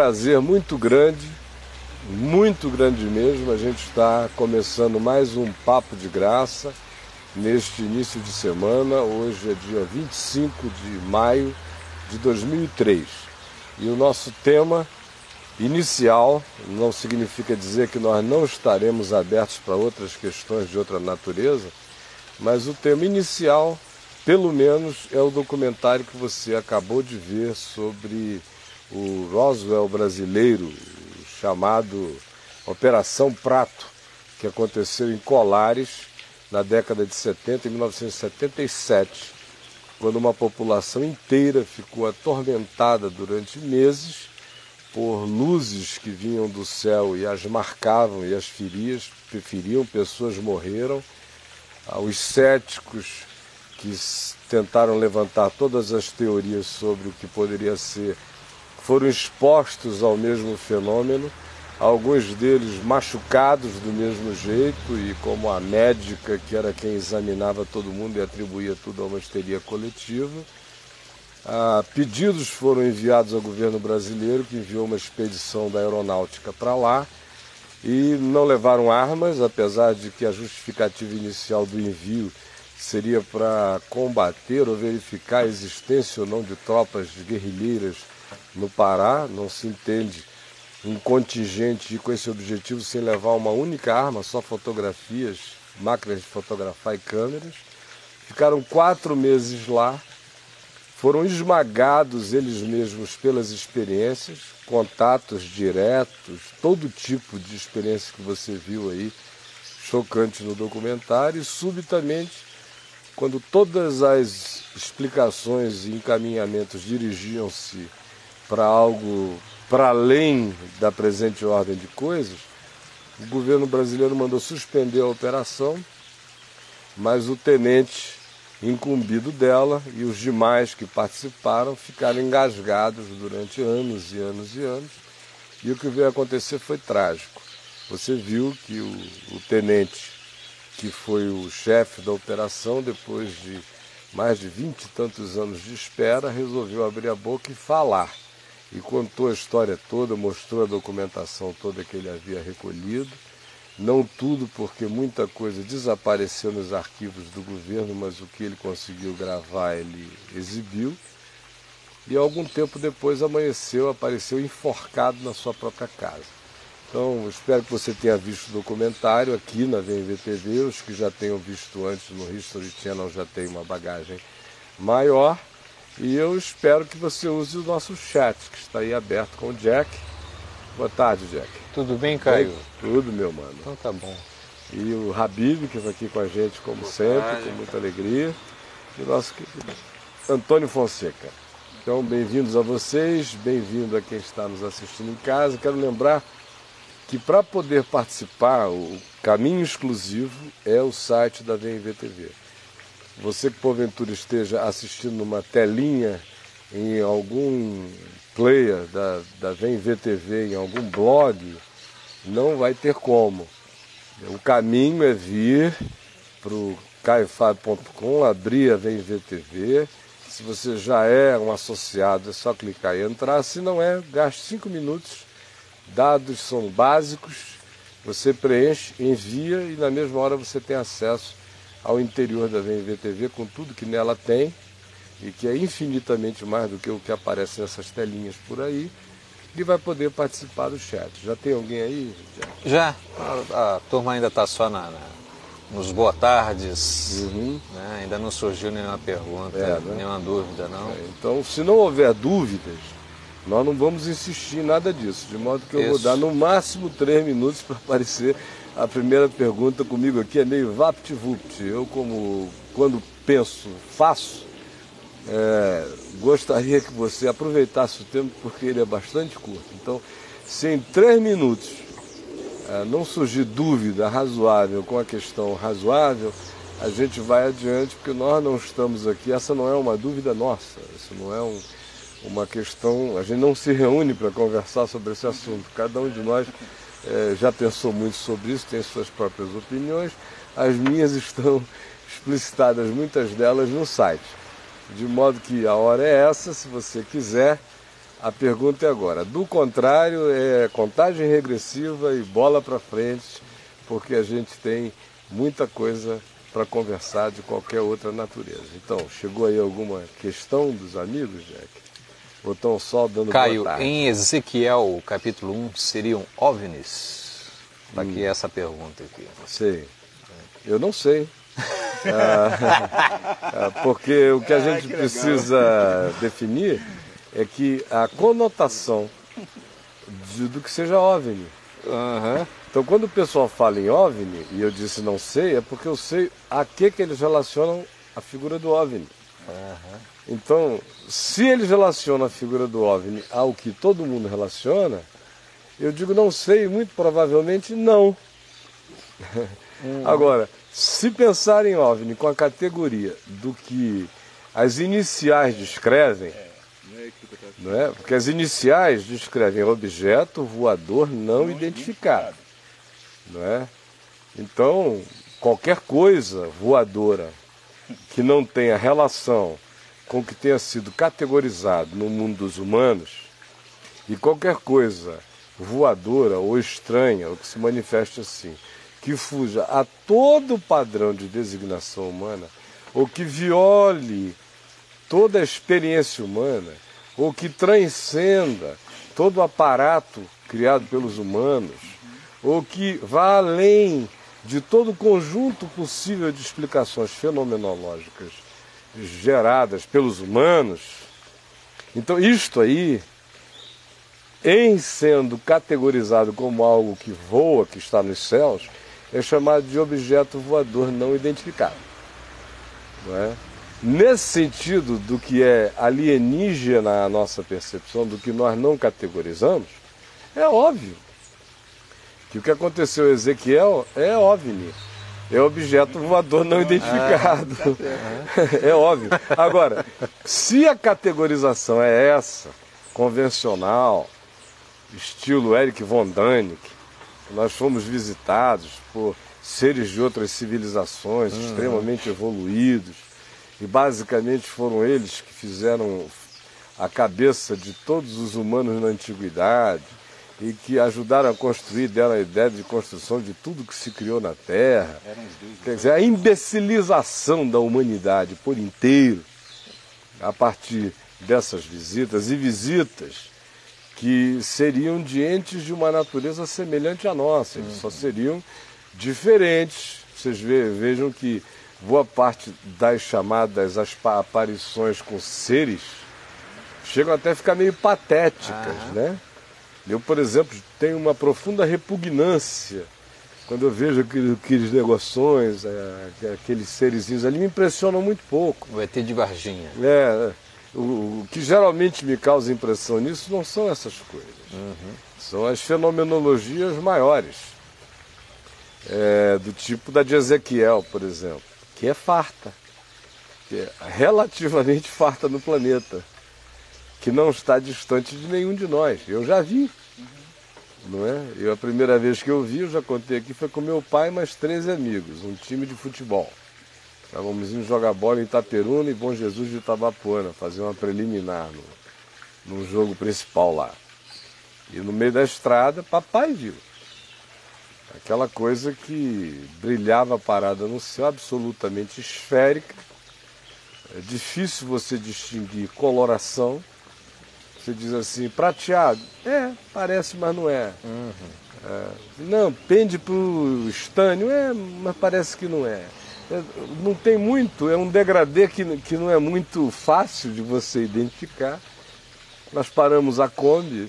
Prazer muito grande, muito grande mesmo. A gente está começando mais um Papo de Graça neste início de semana. Hoje é dia 25 de maio de 2003 e o nosso tema inicial não significa dizer que nós não estaremos abertos para outras questões de outra natureza, mas o tema inicial, pelo menos, é o documentário que você acabou de ver sobre o Roswell brasileiro, chamado Operação Prato, que aconteceu em Colares na década de 70, em 1977, quando uma população inteira ficou atormentada durante meses por luzes que vinham do céu e as marcavam e as feriam, feriam pessoas morreram. Ah, os céticos que tentaram levantar todas as teorias sobre o que poderia ser foram expostos ao mesmo fenômeno, alguns deles machucados do mesmo jeito, e como a médica, que era quem examinava todo mundo e atribuía tudo a uma histeria coletiva. Ah, pedidos foram enviados ao governo brasileiro, que enviou uma expedição da aeronáutica para lá, e não levaram armas, apesar de que a justificativa inicial do envio seria para combater ou verificar a existência ou não de tropas guerrilheiras no Pará, não se entende um contingente com esse objetivo sem levar uma única arma, só fotografias, máquinas de fotografar e câmeras. Ficaram quatro meses lá, foram esmagados eles mesmos pelas experiências, contatos diretos, todo tipo de experiência que você viu aí, chocante no documentário, e subitamente, quando todas as explicações e encaminhamentos dirigiam-se para algo para além da presente ordem de coisas, o governo brasileiro mandou suspender a operação, mas o tenente incumbido dela e os demais que participaram ficaram engasgados durante anos e anos e anos. E o que veio acontecer foi trágico. Você viu que o, o tenente, que foi o chefe da operação, depois de mais de vinte e tantos anos de espera, resolveu abrir a boca e falar e contou a história toda, mostrou a documentação toda que ele havia recolhido. Não tudo, porque muita coisa desapareceu nos arquivos do governo, mas o que ele conseguiu gravar ele exibiu. E algum tempo depois amanheceu, apareceu enforcado na sua própria casa. Então, espero que você tenha visto o documentário aqui na VMVTV. Os que já tenham visto antes no History Channel já têm uma bagagem maior. E eu espero que você use o nosso chat, que está aí aberto com o Jack. Boa tarde, Jack. Tudo bem, Caio? Tudo, meu mano. Então tá bom. E o Habib, que está aqui com a gente, como Boa sempre, tarde. com muita alegria. E o nosso querido Antônio Fonseca. Então, bem-vindos a vocês, bem-vindo a quem está nos assistindo em casa. Quero lembrar que para poder participar, o caminho exclusivo é o site da VMVTV. Você que porventura esteja assistindo numa telinha em algum player da, da Vem VTV, em algum blog, não vai ter como. O caminho é vir para o caifab.com, abrir a Vem VTV. Se você já é um associado, é só clicar e entrar. Se não é, gaste cinco minutos. Dados são básicos. Você preenche, envia e na mesma hora você tem acesso ao interior da VMVTV com tudo que nela tem e que é infinitamente mais do que o que aparece nessas telinhas por aí e vai poder participar do chat. Já tem alguém aí? Já. A, a turma ainda está só na, na, nos boa tardes, uhum. né? ainda não surgiu nenhuma pergunta, é, né? nenhuma dúvida, não. É, então, se não houver dúvidas, nós não vamos insistir em nada disso, de modo que eu Isso. vou dar no máximo três minutos para aparecer a primeira pergunta comigo aqui é meio vapt-vupt. Eu, como quando penso, faço, é, gostaria que você aproveitasse o tempo porque ele é bastante curto. Então, se em três minutos é, não surgir dúvida razoável com a questão razoável, a gente vai adiante porque nós não estamos aqui. Essa não é uma dúvida nossa, isso não é um, uma questão. A gente não se reúne para conversar sobre esse assunto. Cada um de nós é, já pensou muito sobre isso, tem suas próprias opiniões. As minhas estão explicitadas, muitas delas, no site. De modo que a hora é essa, se você quiser A pergunta é agora. Do contrário, é contagem regressiva e bola para frente, porque a gente tem muita coisa para conversar de qualquer outra natureza. Então, chegou aí alguma questão dos amigos, Jack? Dando Caio, em Ezequiel capítulo 1 seriam OVNIs? Está aqui hum. essa pergunta aqui. Sei. Eu não sei. ah, ah porque o que a ah, gente precisa definir é que a conotação de, do que seja OVNI. Uhum. Então, quando o pessoal fala em OVNI, e eu disse não sei, é porque eu sei a que, que eles relacionam a figura do OVNI. Uhum. Então, se eles relacionam a figura do OVNI ao que todo mundo relaciona, eu digo não sei, muito provavelmente não. Uhum. Agora, se pensar em OVNI com a categoria do que as iniciais descrevem, não é? Porque as iniciais descrevem objeto voador não identificado. Não é? Então, qualquer coisa voadora que não tenha relação com que tenha sido categorizado no mundo dos humanos, e qualquer coisa voadora ou estranha, ou que se manifeste assim, que fuja a todo padrão de designação humana, ou que viole toda a experiência humana, ou que transcenda todo o aparato criado pelos humanos, ou que vá além de todo o conjunto possível de explicações fenomenológicas geradas pelos humanos. Então, isto aí, em sendo categorizado como algo que voa, que está nos céus, é chamado de objeto voador não identificado. Não é? Nesse sentido do que é alienígena a nossa percepção, do que nós não categorizamos, é óbvio que o que aconteceu em Ezequiel é OVNI. É objeto voador não identificado. É óbvio. Agora, se a categorização é essa, convencional, estilo Eric von Däniken, nós fomos visitados por seres de outras civilizações uhum. extremamente evoluídos, e basicamente foram eles que fizeram a cabeça de todos os humanos na antiguidade e que ajudaram a construir, deram a ideia de construção de tudo que se criou na Terra. Quer dizer, a imbecilização da humanidade por inteiro, a partir dessas visitas e visitas que seriam de entes de uma natureza semelhante à nossa, eles só seriam diferentes. Vocês vejam que boa parte das chamadas aparições com seres chegam até a ficar meio patéticas, né? Eu, por exemplo, tenho uma profunda repugnância quando eu vejo aqueles, aqueles negoções, é, aqueles serizinhos ali, me impressionam muito pouco. O ET de Varginha. É, o, o, que geralmente me causa impressão nisso não são essas coisas. Uhum. São as fenomenologias maiores. É, do tipo da de Ezequiel, por exemplo que é farta, que é relativamente farta no planeta, que não está distante de nenhum de nós. Eu já vi, não é? Eu, a primeira vez que eu vi, eu já contei aqui, foi com meu pai e mais 13 amigos, um time de futebol. Estávamos indo jogar bola em Itaperuna e Bom Jesus de Itabapuana, fazer uma preliminar no, no jogo principal lá. E no meio da estrada, papai viu. Aquela coisa que brilhava parada no céu, absolutamente esférica. É difícil você distinguir coloração. Você diz assim, prateado. É, parece, mas não é. Uhum. é não, pende para o estânio. É, mas parece que não é. é. Não tem muito, é um degradê que, que não é muito fácil de você identificar. Nós paramos a Kombi,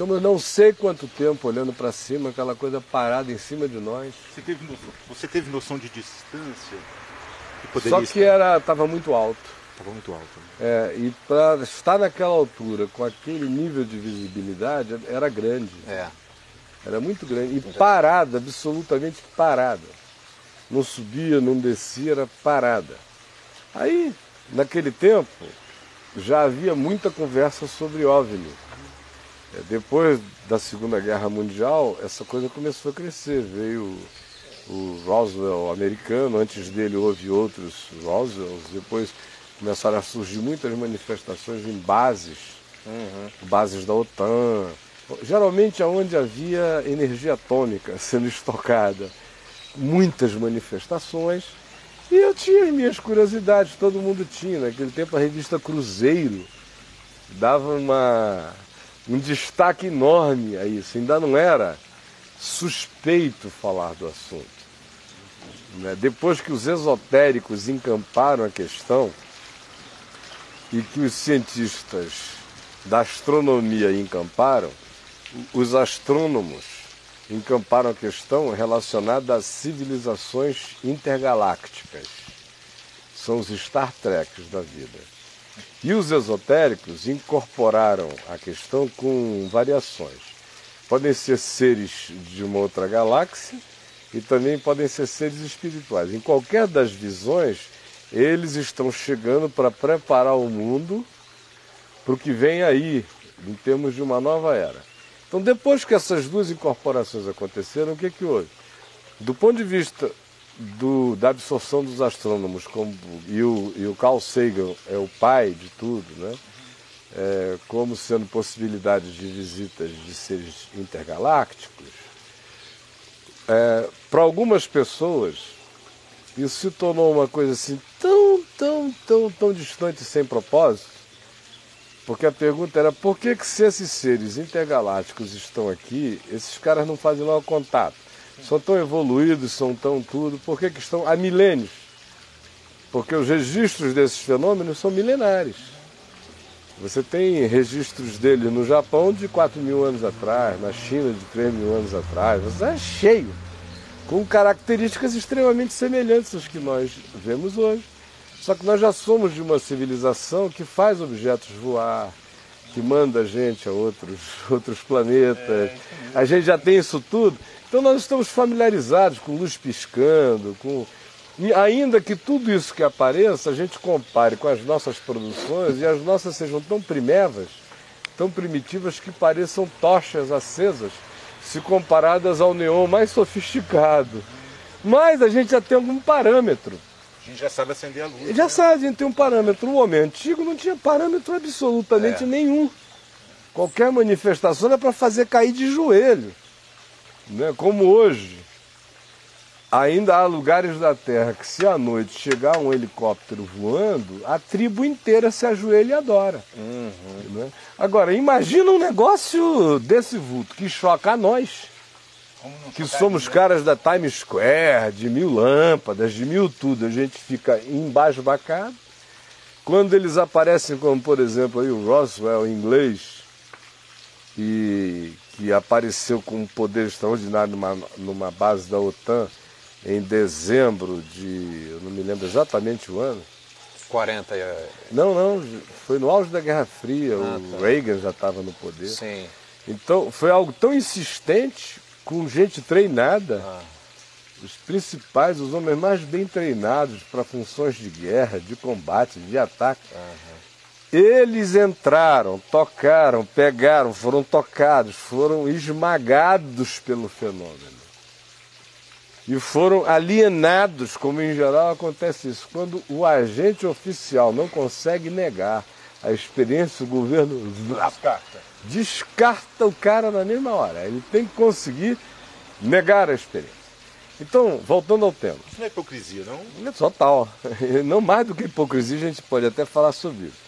Ficamos não sei quanto tempo olhando para cima, aquela coisa parada em cima de nós. Você teve noção, você teve noção de distância? Que Só que era estava muito alto. Estava muito alto. Né? É, e para estar naquela altura, com aquele nível de visibilidade, era grande. É. Era muito grande. E parada, absolutamente parada. Não subia, não descia, era parada. Aí, naquele tempo, já havia muita conversa sobre OVNI. É, depois da Segunda Guerra Mundial, essa coisa começou a crescer. Veio o Roswell americano, antes dele houve outros Roswells, depois começaram a surgir muitas manifestações em bases uhum. bases da OTAN, geralmente aonde havia energia atômica sendo estocada, muitas manifestações. E eu tinha as minhas curiosidades, todo mundo tinha. Naquele tempo a revista Cruzeiro dava uma, um destaque enorme a isso. Ainda não era suspeito falar do assunto. Né? Depois que os esotéricos encamparam a questão e que os cientistas da astronomia encamparam, os astrônomos encamparam a questão relacionada às civilizações intergalácticas. São os Star Treks da vida. E os esotéricos incorporaram a questão com variações. Podem ser seres de uma outra galáxia e também podem ser seres espirituais. Em qualquer das visões, eles estão chegando para preparar o mundo para o que vem aí, em termos de uma nova era. Então, depois que essas duas incorporações aconteceram, o que, que houve? Do ponto de vista do, da absorção dos astrônomos, como, e, o, e o Carl Sagan é o pai de tudo, né? É, como sendo possibilidades de visitas de seres intergalácticos, é, para algumas pessoas isso se tornou uma coisa assim tão, tão, tão, tão distante sem propósito, porque a pergunta era por que, que se esses seres intergalácticos estão aqui, esses caras não fazem logo contato? São tão evoluídos, são tão tudo, por que, que estão há milênios? Porque os registros desses fenômenos são milenares. Você tem registros deles no Japão de 4 mil anos atrás, na China de 3 mil anos atrás. Você é cheio, com características extremamente semelhantes às que nós vemos hoje. Só que nós já somos de uma civilização que faz objetos voar, que manda a gente a outros, outros planetas. A gente já tem isso tudo. Então nós estamos familiarizados com luz piscando, com. E ainda que tudo isso que apareça, a gente compare com as nossas produções e as nossas sejam tão primevas, tão primitivas que pareçam tochas acesas, se comparadas ao neon mais sofisticado. Mas a gente já tem algum parâmetro. A gente já sabe acender a luz. Já né? sabe, a gente tem um parâmetro. O homem antigo não tinha parâmetro absolutamente é. nenhum. Qualquer manifestação era para fazer cair de joelho. Né? Como hoje, ainda há lugares da Terra que se à noite chegar um helicóptero voando, a tribo inteira se ajoelha e adora. Uhum. Né? Agora, imagina um negócio desse vulto que choca a nós que somos caras da Times Square, de mil lâmpadas, de mil tudo, a gente fica embasbacado. Quando eles aparecem, como por exemplo aí o Roswell em inglês, e, que apareceu com um poder extraordinário numa, numa base da OTAN em dezembro de. eu não me lembro exatamente o ano. 40 é... Não, não, foi no auge da Guerra Fria, ah, o tá. Reagan já estava no poder. Sim. Então foi algo tão insistente com gente treinada. Ah. Os principais, os homens mais bem treinados para funções de guerra, de combate, de ataque. Eles entraram, tocaram, pegaram, foram tocados, foram esmagados pelo fenômeno. E foram alienados, como em geral acontece isso. Quando o agente oficial não consegue negar a experiência, o governo descarta descarta o cara na mesma hora. Ele tem que conseguir negar a experiência. Então, voltando ao tema. Isso não é hipocrisia, não? É total. Não mais do que hipocrisia, a gente pode até falar sobre isso.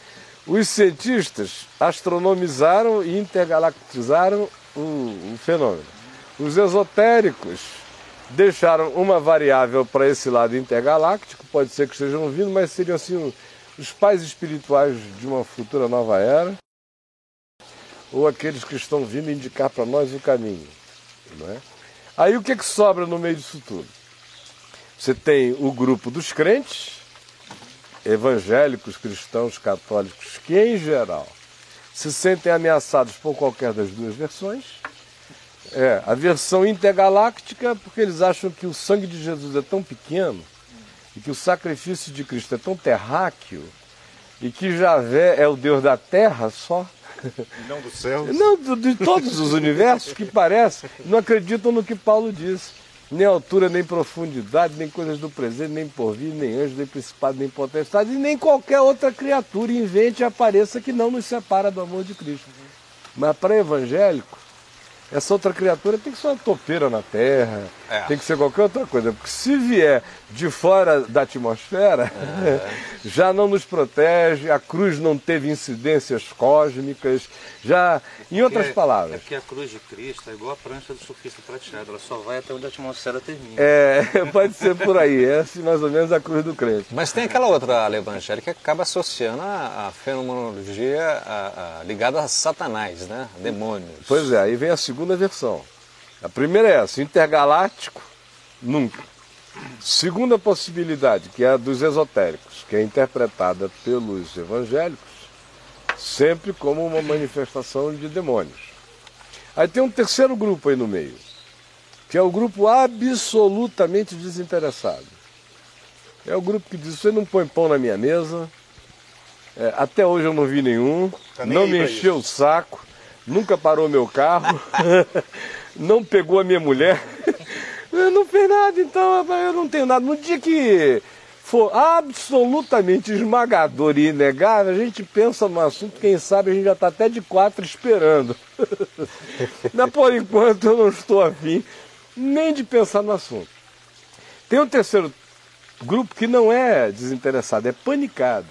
Os cientistas astronomizaram e intergalactizaram o, o fenômeno. Os esotéricos deixaram uma variável para esse lado intergaláctico, pode ser que estejam vindo, mas seriam assim os pais espirituais de uma futura nova era ou aqueles que estão vindo indicar para nós o caminho. Não é? Aí o que, é que sobra no meio disso tudo? Você tem o grupo dos crentes, evangélicos, cristãos, católicos, que em geral se sentem ameaçados por qualquer das duas versões. É, a versão intergaláctica, porque eles acham que o sangue de Jesus é tão pequeno e que o sacrifício de Cristo é tão terráqueo e que Javé é o Deus da terra só, e não dos céus? Não, de todos os universos que parecem, não acreditam no que Paulo diz. nem altura, nem profundidade, nem coisas do presente, nem porvir, nem anjo, nem principado, nem potestade, e nem qualquer outra criatura invente e apareça que não nos separa do amor de Cristo. Mas para evangélico, essa outra criatura tem que ser uma topeira na terra, é. tem que ser qualquer outra coisa. Porque se vier de fora da atmosfera, é. já não nos protege, a cruz não teve incidências cósmicas, já. Em é outras palavras. É que a cruz de Cristo é igual a prancha do surfista prateado, ela só vai até onde a atmosfera termina. É, pode ser por aí, é assim, mais ou menos a cruz do crente. Mas tem aquela outra ala evangélica que acaba associando a, a fenomenologia a, a, ligada a Satanás, né? A demônios. Pois é, aí vem a segunda versão. A primeira é essa, intergaláctico, nunca. Segunda possibilidade, que é a dos esotéricos, que é interpretada pelos evangélicos sempre como uma manifestação de demônios. Aí tem um terceiro grupo aí no meio, que é o grupo absolutamente desinteressado. É o grupo que diz: você não põe pão na minha mesa, é, até hoje eu não vi nenhum, tá não me encheu o saco, nunca parou meu carro, não pegou a minha mulher. não fez nada, então eu não tenho nada. No dia que for absolutamente esmagador e inegável, a gente pensa no assunto, quem sabe a gente já está até de quatro esperando. Mas por enquanto eu não estou afim nem de pensar no assunto. Tem um terceiro grupo que não é desinteressado, é panicado.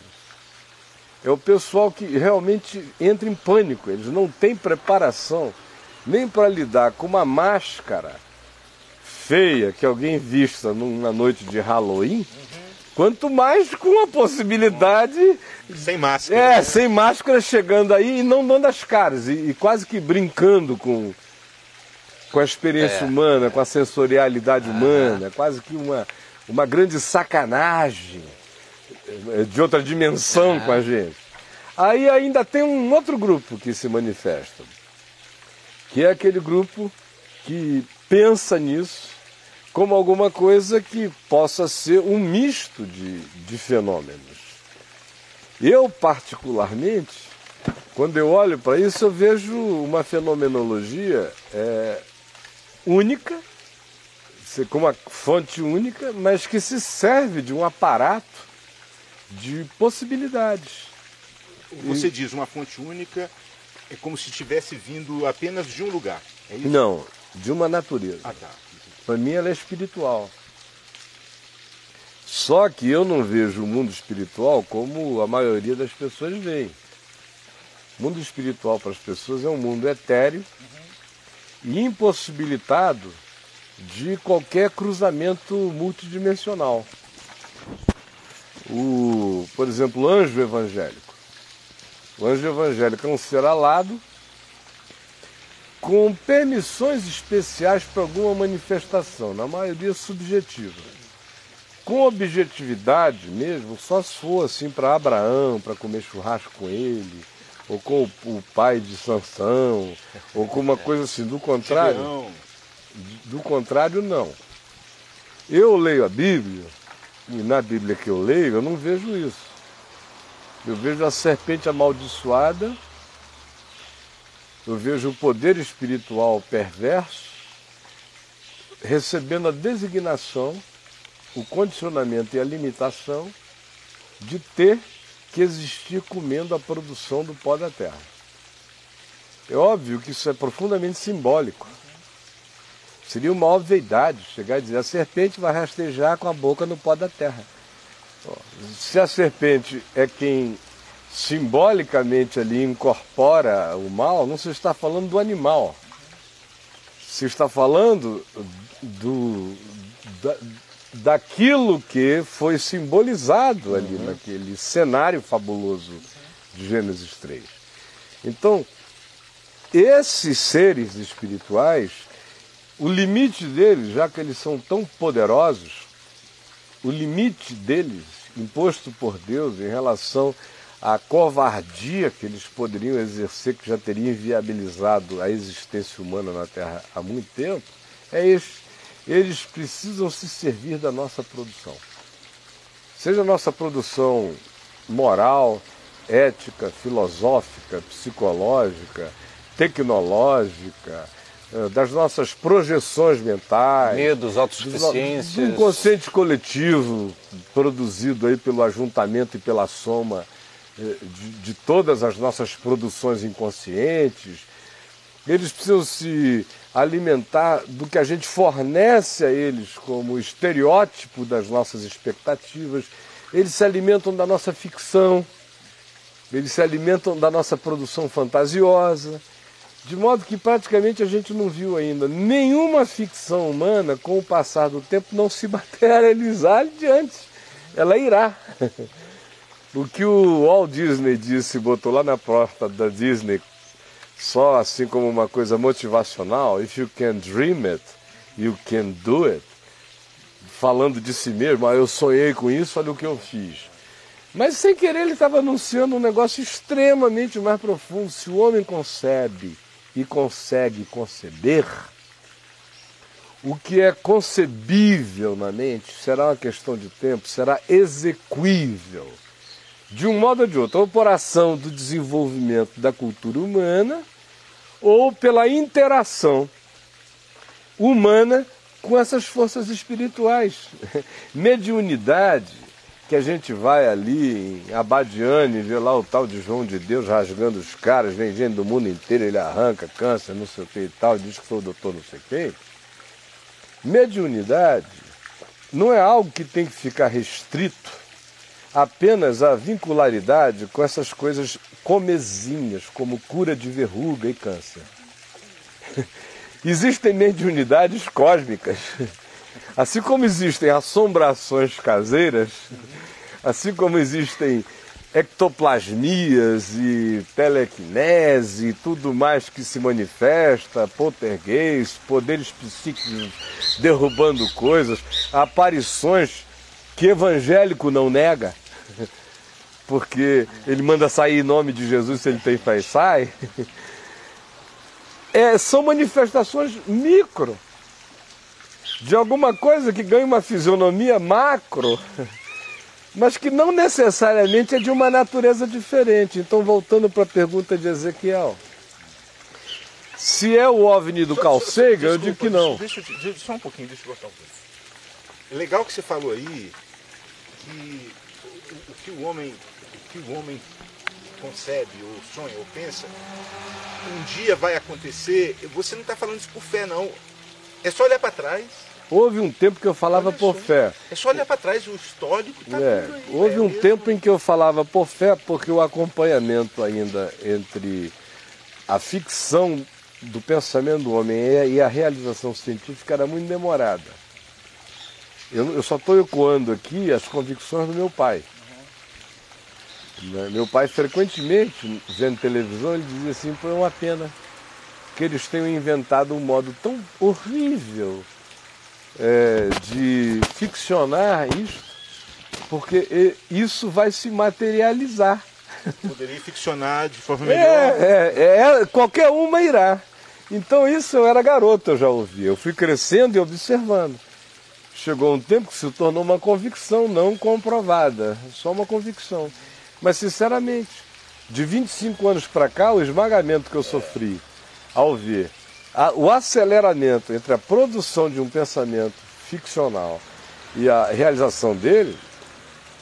É o pessoal que realmente entra em pânico, eles não têm preparação nem para lidar com uma máscara feia que alguém vista numa noite de Halloween, uhum. quanto mais com a possibilidade. Sem máscara. É, né? sem máscara chegando aí e não dando as caras, e, e quase que brincando com, com a experiência é, humana, é. com a sensorialidade ah. humana, quase que uma, uma grande sacanagem eh, de outra dimensão ah. com a gente. Aí ainda tem um outro grupo que se manifesta, que é aquele grupo que pensa nisso como alguma coisa que possa ser um misto de, de fenômenos. Eu, particularmente, quando eu olho para isso, eu vejo uma fenomenologia é, única, com uma fonte única, mas que se serve de um aparato de possibilidades. Você e... diz uma fonte única é como se estivesse vindo apenas de um lugar. É Não, de uma natureza. Ah, tá. Para mim ela é espiritual. Só que eu não vejo o mundo espiritual como a maioria das pessoas veem. O mundo espiritual para as pessoas é um mundo etéreo uhum. e impossibilitado de qualquer cruzamento multidimensional. O, por exemplo, o anjo evangélico. O anjo evangélico é um ser alado com permissões especiais para alguma manifestação, na maioria subjetiva. Com objetividade mesmo, só se for assim para Abraão, para comer churrasco com ele, ou com o, o, pai de Sansão, ou com uma coisa assim. Do contrário, do contrário não. Eu leio a Bíblia, e na Bíblia que eu leio, eu não vejo isso. Eu vejo a serpente amaldiçoada eu vejo o poder espiritual perverso recebendo a designação, o condicionamento e a limitação de ter que existir comendo a produção do pó da terra. É óbvio que isso é profundamente simbólico. Seria uma obviedade chegar e dizer a serpente vai rastejar com a boca no pó da terra. Se a serpente é quem simbolicamente ali incorpora o mal, não se está falando do animal. Se está falando do, da, daquilo que foi simbolizado ali uhum. naquele cenário fabuloso de Gênesis 3. Então, esses seres espirituais, o limite deles, já que eles são tão poderosos, o limite deles, imposto por Deus em relação a covardia que eles poderiam exercer, que já teria inviabilizado a existência humana na Terra há muito tempo, é esse. Eles precisam se servir da nossa produção. Seja a nossa produção moral, ética, filosófica, psicológica, tecnológica, das nossas projeções mentais. Medos, autossuficiências. Do inconsciente coletivo produzido aí pelo ajuntamento e pela soma eh, de, de todas as nossas produções inconscientes. Eles precisam se alimentar do que a gente fornece a eles como estereótipo das nossas expectativas. Eles se alimentam da nossa ficção, eles se alimentam da nossa produção fantasiosa, de modo que praticamente a gente não viu ainda nenhuma ficção humana, com o passar do tempo, não se materializar diante. Ela irá. O que o Walt Disney disse, botou lá na porta da Disney, só assim como uma coisa motivacional, if you can dream it, you can do it. Falando de si mesmo, ah, eu sonhei com isso, olha o que eu fiz. Mas sem querer ele estava anunciando um negócio extremamente mais profundo. Se o homem concebe e consegue conceber, o que é concebível na mente será uma questão de tempo, será execuível. De um modo ou de outro, ou por ação do desenvolvimento da cultura humana, ou pela interação humana com essas forças espirituais. Mediunidade que a gente vai ali em Abadiane vê lá o tal de João de Deus rasgando os caras, vem gente do mundo inteiro, ele arranca câncer, não sei o que e tal, diz que foi o doutor não sei quem. Mediunidade não é algo que tem que ficar restrito apenas à vincularidade com essas coisas comezinhas, como cura de verruga e câncer. Existem mediunidades cósmicas. Assim como existem assombrações caseiras, assim como existem ectoplasmias e telequinese e tudo mais que se manifesta, poltergeist, poderes psíquicos derrubando coisas, aparições que evangélico não nega, porque ele manda sair em nome de Jesus se ele tem fé sai. É, são manifestações micro de alguma coisa que ganha uma fisionomia macro, mas que não necessariamente é de uma natureza diferente. Então, voltando para a pergunta de Ezequiel. Se é o OVNI do Carl Sagan, eu digo que não. Deixa, deixa, só um pouquinho, deixa eu botar um. É legal que você falou aí que o, o que o homem, o que o homem concebe, ou sonha, ou pensa, um dia vai acontecer. Você não está falando isso por fé, não. É só olhar para trás Houve um tempo que eu falava por fé. É só olhar para trás, o histórico está é, aí, Houve é um mesmo. tempo em que eu falava por fé, porque o acompanhamento ainda entre a ficção do pensamento do homem e a realização científica era muito demorada. Eu, eu só estou ecoando aqui as convicções do meu pai. Uhum. Meu pai frequentemente, vendo televisão, ele dizia assim, foi uma pena que eles tenham inventado um modo tão horrível é, de ficcionar isso, porque isso vai se materializar. Poderia ficcionar de forma melhor. É, é, é, qualquer uma irá. Então isso eu era garoto, eu já ouvi. Eu fui crescendo e observando. Chegou um tempo que se tornou uma convicção não comprovada, só uma convicção. Mas sinceramente, de 25 anos para cá, o esmagamento que eu sofri ao ver a, o aceleramento entre a produção de um pensamento ficcional e a realização dele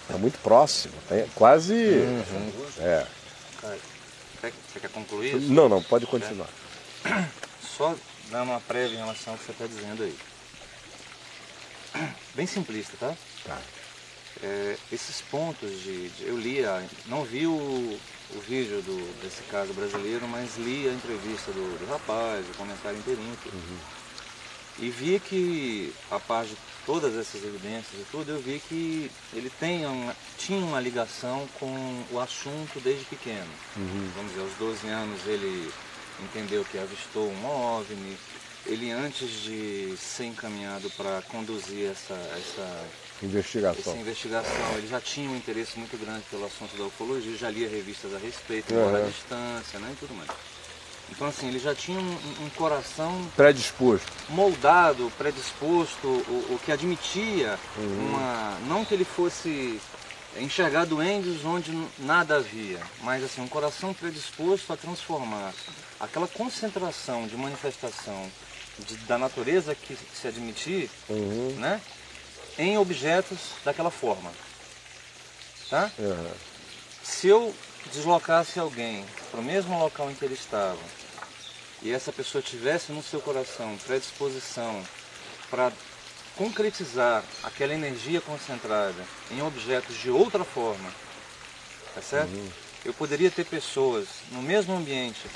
é muito próximo, é quase. Uhum. É. Você quer concluir isso? Não, não, pode continuar. Só dando uma prévia em relação ao que você está dizendo aí. Bem simplista, tá? Tá. É, esses pontos de, de, Eu li, a, não vi o, o vídeo do, desse caso brasileiro, mas li a entrevista do, do rapaz, o comentário inteirinho. Uhum. E vi que, a par de todas essas evidências e tudo, eu vi que ele tem uma, tinha uma ligação com o assunto desde pequeno. Uhum. Vamos dizer, aos 12 anos ele entendeu que avistou um OVNI. Ele, antes de ser encaminhado para conduzir essa, essa investigação. Essa investigação. Ele já tinha um interesse muito grande pelo assunto da ufologia, já lia revistas a respeito, uhum. a distância né, e tudo mais. Então assim, ele já tinha um, um coração predisposto, moldado, predisposto, o, o que admitia uhum. uma, não que ele fosse enxergar duendes onde nada havia, mas assim, um coração predisposto a transformar aquela concentração de manifestação de, da natureza que se admitir, Uhum. né, em objetos daquela forma. Tá? Uhum. Se eu deslocasse alguém para o mesmo local em que ele estava e essa pessoa tivesse no seu coração predisposição para concretizar aquela energia concentrada em objetos de outra forma, tá certo? Eu poderia ter pessoas no mesmo ambiente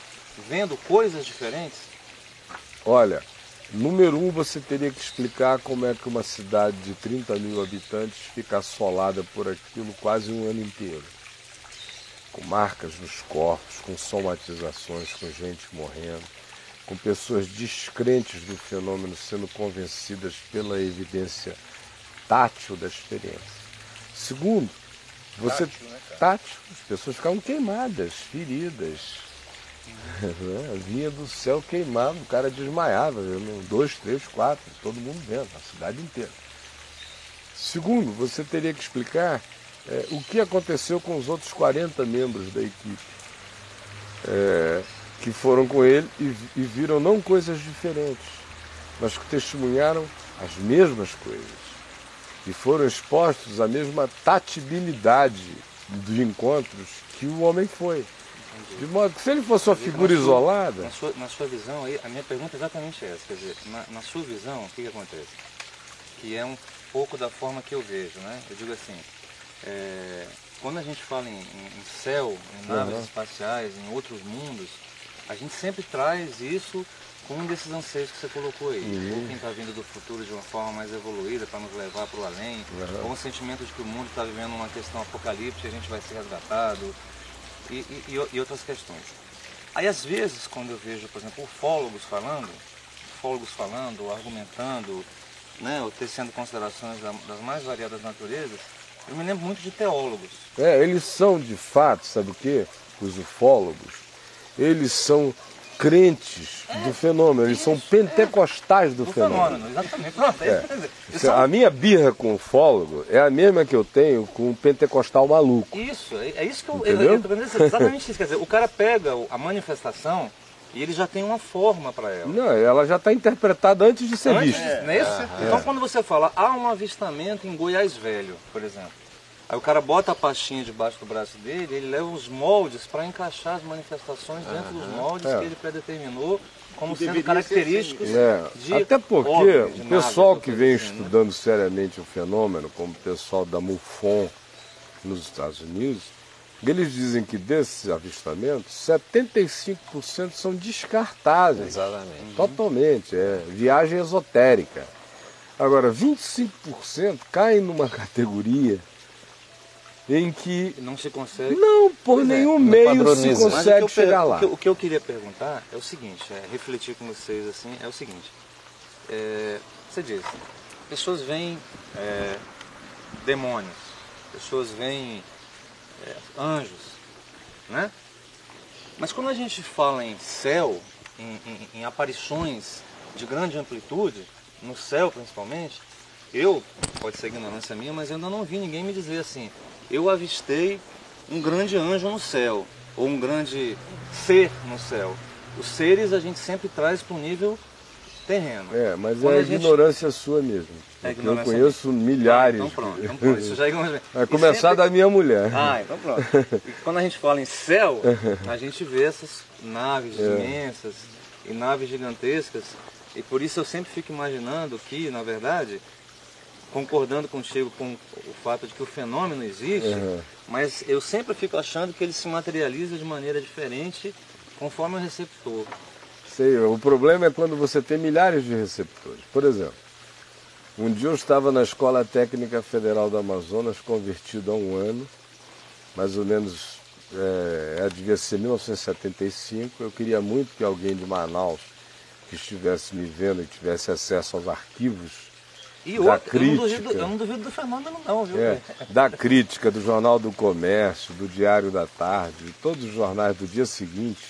vendo coisas diferentes? Olha, número um, você teria que explicar como é que uma cidade de 30 mil habitantes fica assolada por aquilo quase um ano inteiro. Com marcas nos corpos, com somatizações, com gente morrendo, com pessoas descrentes do fenômeno sendo convencidas pela evidência tátil da experiência. Segundo, você Tátil, né, tátil, as pessoas ficavam queimadas, feridas? Vinha do céu queimado, o cara desmaiava, dois, três, quatro, todo mundo vendo, a cidade inteira. Segundo, você teria que explicar é, o que aconteceu com os outros 40 membros da equipe é, que foram com ele e, e viram não coisas diferentes, mas que testemunharam as mesmas coisas e foram expostos à mesma tatibilidade dos encontros que o homem foi. De modo que se ele fosse uma figura Na sua- isolada, Na sua, na sua visão, aí, a minha pergunta é exatamente essa. Quer dizer, na, na sua visão, o que, que acontece? Que é um pouco da forma que eu vejo, né? Eu digo assim, é, quando a gente fala em, em- céu, em naves Uhum. espaciais, em outros mundos, a gente sempre traz isso com um desses anseios que você colocou aí. Uhum. Ou quem está vindo do futuro de uma forma mais evoluída para nos levar para o além, Uhum. ou um sentimento de que o mundo está vivendo uma questão apocalíptica e a gente vai ser resgatado, e, e- e outras questões. Aí às vezes quando eu vejo, por exemplo, ufólogos falando, ufólogos falando, argumentando, né, ou tecendo considerações da- das mais variadas naturezas, eu me lembro muito de teólogos. é, eles são de fato, sabe o que? Os ufólogos, eles são crentes do fenômeno, eles são pentecostais do Do fenômeno. fenômeno, exatamente. Pronto, é. isso são- A minha birra com ufólogo é a mesma que eu tenho com o pentecostal maluco. Isso, é, é isso que eu, Entendeu? eu, exatamente isso. Quer dizer, o cara pega o- a manifestação e ele já tem uma forma para ela. Não, ela já está interpretada antes de ser Antes, vista. é isso? Então quando você fala, há um avistamento em Goiás Velho, por exemplo. Aí o cara bota a pastinha debaixo do braço dele, ele leva os moldes para encaixar as manifestações dentro dos moldes É. que ele predeterminou como sendo deveria ser característicos É, de até porque de o pessoal outra que vem assim, né? estudando seriamente o fenômeno, como o pessoal da MUFON nos Estados Unidos, eles dizem que desses avistamentos, 75% são descartáveis. Exatamente. Totalmente, é viagem esotérica. Agora, 25% caem numa categoria em que Não se consegue. não por Pois é, nenhum não meio se o que consegue chegar o lá. que eu- O que, eu queria perguntar é o seguinte, é, refletir com vocês assim, é o seguinte. é, você diz, pessoas veem é, demônios, pessoas veem é, anjos, né? Mas quando a gente fala em céu, em, em- em aparições de grande amplitude, no céu principalmente, eu, pode ser ignorância minha, mas eu ainda não vi ninguém me dizer assim, eu avistei um grande anjo no céu, ou um grande ser no céu. Os seres a gente sempre traz para o nível terreno. É, mas Quando é a gente- ignorância sua mesmo. É eu conheço milhares. Ah, então pronto, então pronto, isso já é. Vai começar sempre- da minha mulher. Ah, então pronto. E quando a gente fala em céu, a gente vê essas naves É. imensas e naves gigantescas. E por isso eu sempre fico imaginando que, na verdade, concordando contigo com o fato de que o fenômeno existe, Uhum. mas eu sempre fico achando que ele se materializa de maneira diferente conforme o receptor. Sei, o problema é quando você tem milhares de receptores. Por exemplo, um dia eu estava na Escola Técnica Federal do Amazonas, convertido há um ano, mais ou menos, é, devia ser 1975. Eu queria muito que alguém de Manaus que estivesse me vendo e tivesse acesso aos arquivos E Da outra, eu não, duvido, crítica. eu não duvido do fenômeno não, viu? É, da crítica do Jornal do Comércio, do Diário da Tarde, de todos os jornais do dia seguinte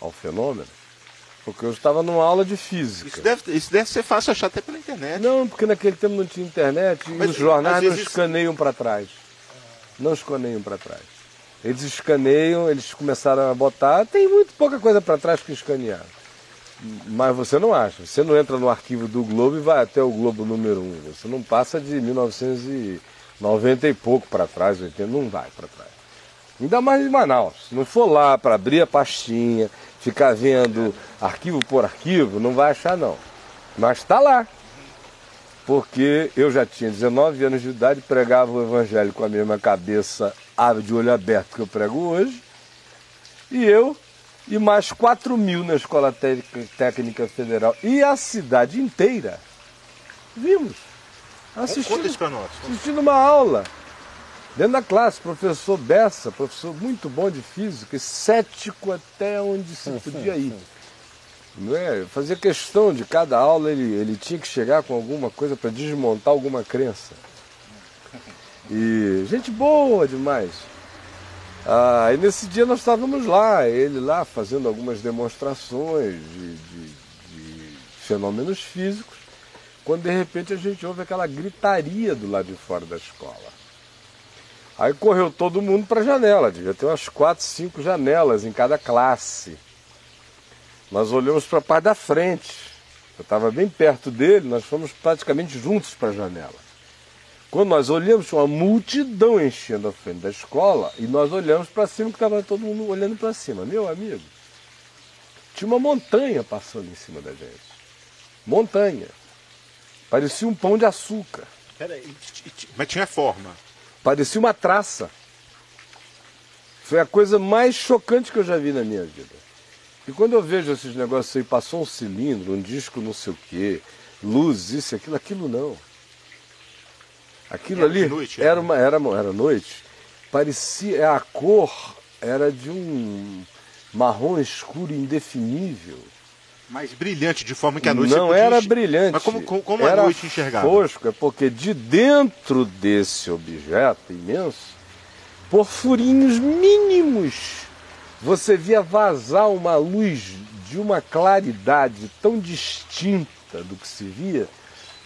ao fenômeno, porque eu estava numa aula de física. Isso deve, isso deve ser fácil achar até pela internet. Não, porque naquele tempo não tinha internet e Mas, os jornais não escaneiam para trás. não escaneiam para trás. Eles escaneiam, eles começaram a botar, tem muito pouca coisa para trás que escanear. Mas você não acha. Você não entra no arquivo do Globo e vai até o Globo número 1. Você não passa de 1990 e pouco para trás, 80, não vai para trás. Ainda mais em Manaus. Se não for lá para abrir a pastinha, ficar vendo arquivo por arquivo, não vai achar não. Mas está lá. Porque eu já tinha 19 anos de idade, pregava o evangelho com a mesma cabeça de olho aberto que eu prego hoje. E eu e mais 4 mil na Escola Técnica Federal e a cidade inteira vimos. Assistindo, assistindo uma aula. Dentro da classe, professor Bessa, professor muito bom de física, cético até onde se podia ir. Não é? Fazia questão de cada aula, ele, ele tinha que chegar com alguma coisa para desmontar alguma crença. E gente boa demais. Ah, e nesse dia nós estávamos lá, ele lá fazendo algumas demonstrações de, de, de, fenômenos físicos, quando de repente a gente ouve aquela gritaria do lado de fora da escola. Aí correu todo mundo para a janela, devia ter umas quatro, cinco janelas em cada classe. Nós olhamos para a parte da frente, eu estava bem perto dele, nós fomos praticamente juntos para a janela. Quando nós olhamos, tinha uma multidão enchendo a frente da escola e nós olhamos para cima, que estava todo mundo olhando para cima. Meu amigo, tinha uma montanha passando em cima da gente. Montanha. Parecia um pão de açúcar. Mas tinha forma. Parecia uma traça. Foi a coisa mais chocante que eu já vi na minha vida. E quando eu vejo esses negócios aí, passou um cilindro, um disco não sei o quê, luz, isso, aquilo, aquilo não. Aquilo era ali noite, era, uma, era, era noite. Parecia, é, a cor era de um marrom escuro indefinível. Mais brilhante, de forma que a noite Não era brilhante. Mas como, como era a noite enxergava? Fosco, é porque de dentro desse objeto imenso, por furinhos mínimos, você via vazar uma luz de uma claridade tão distinta do que se via,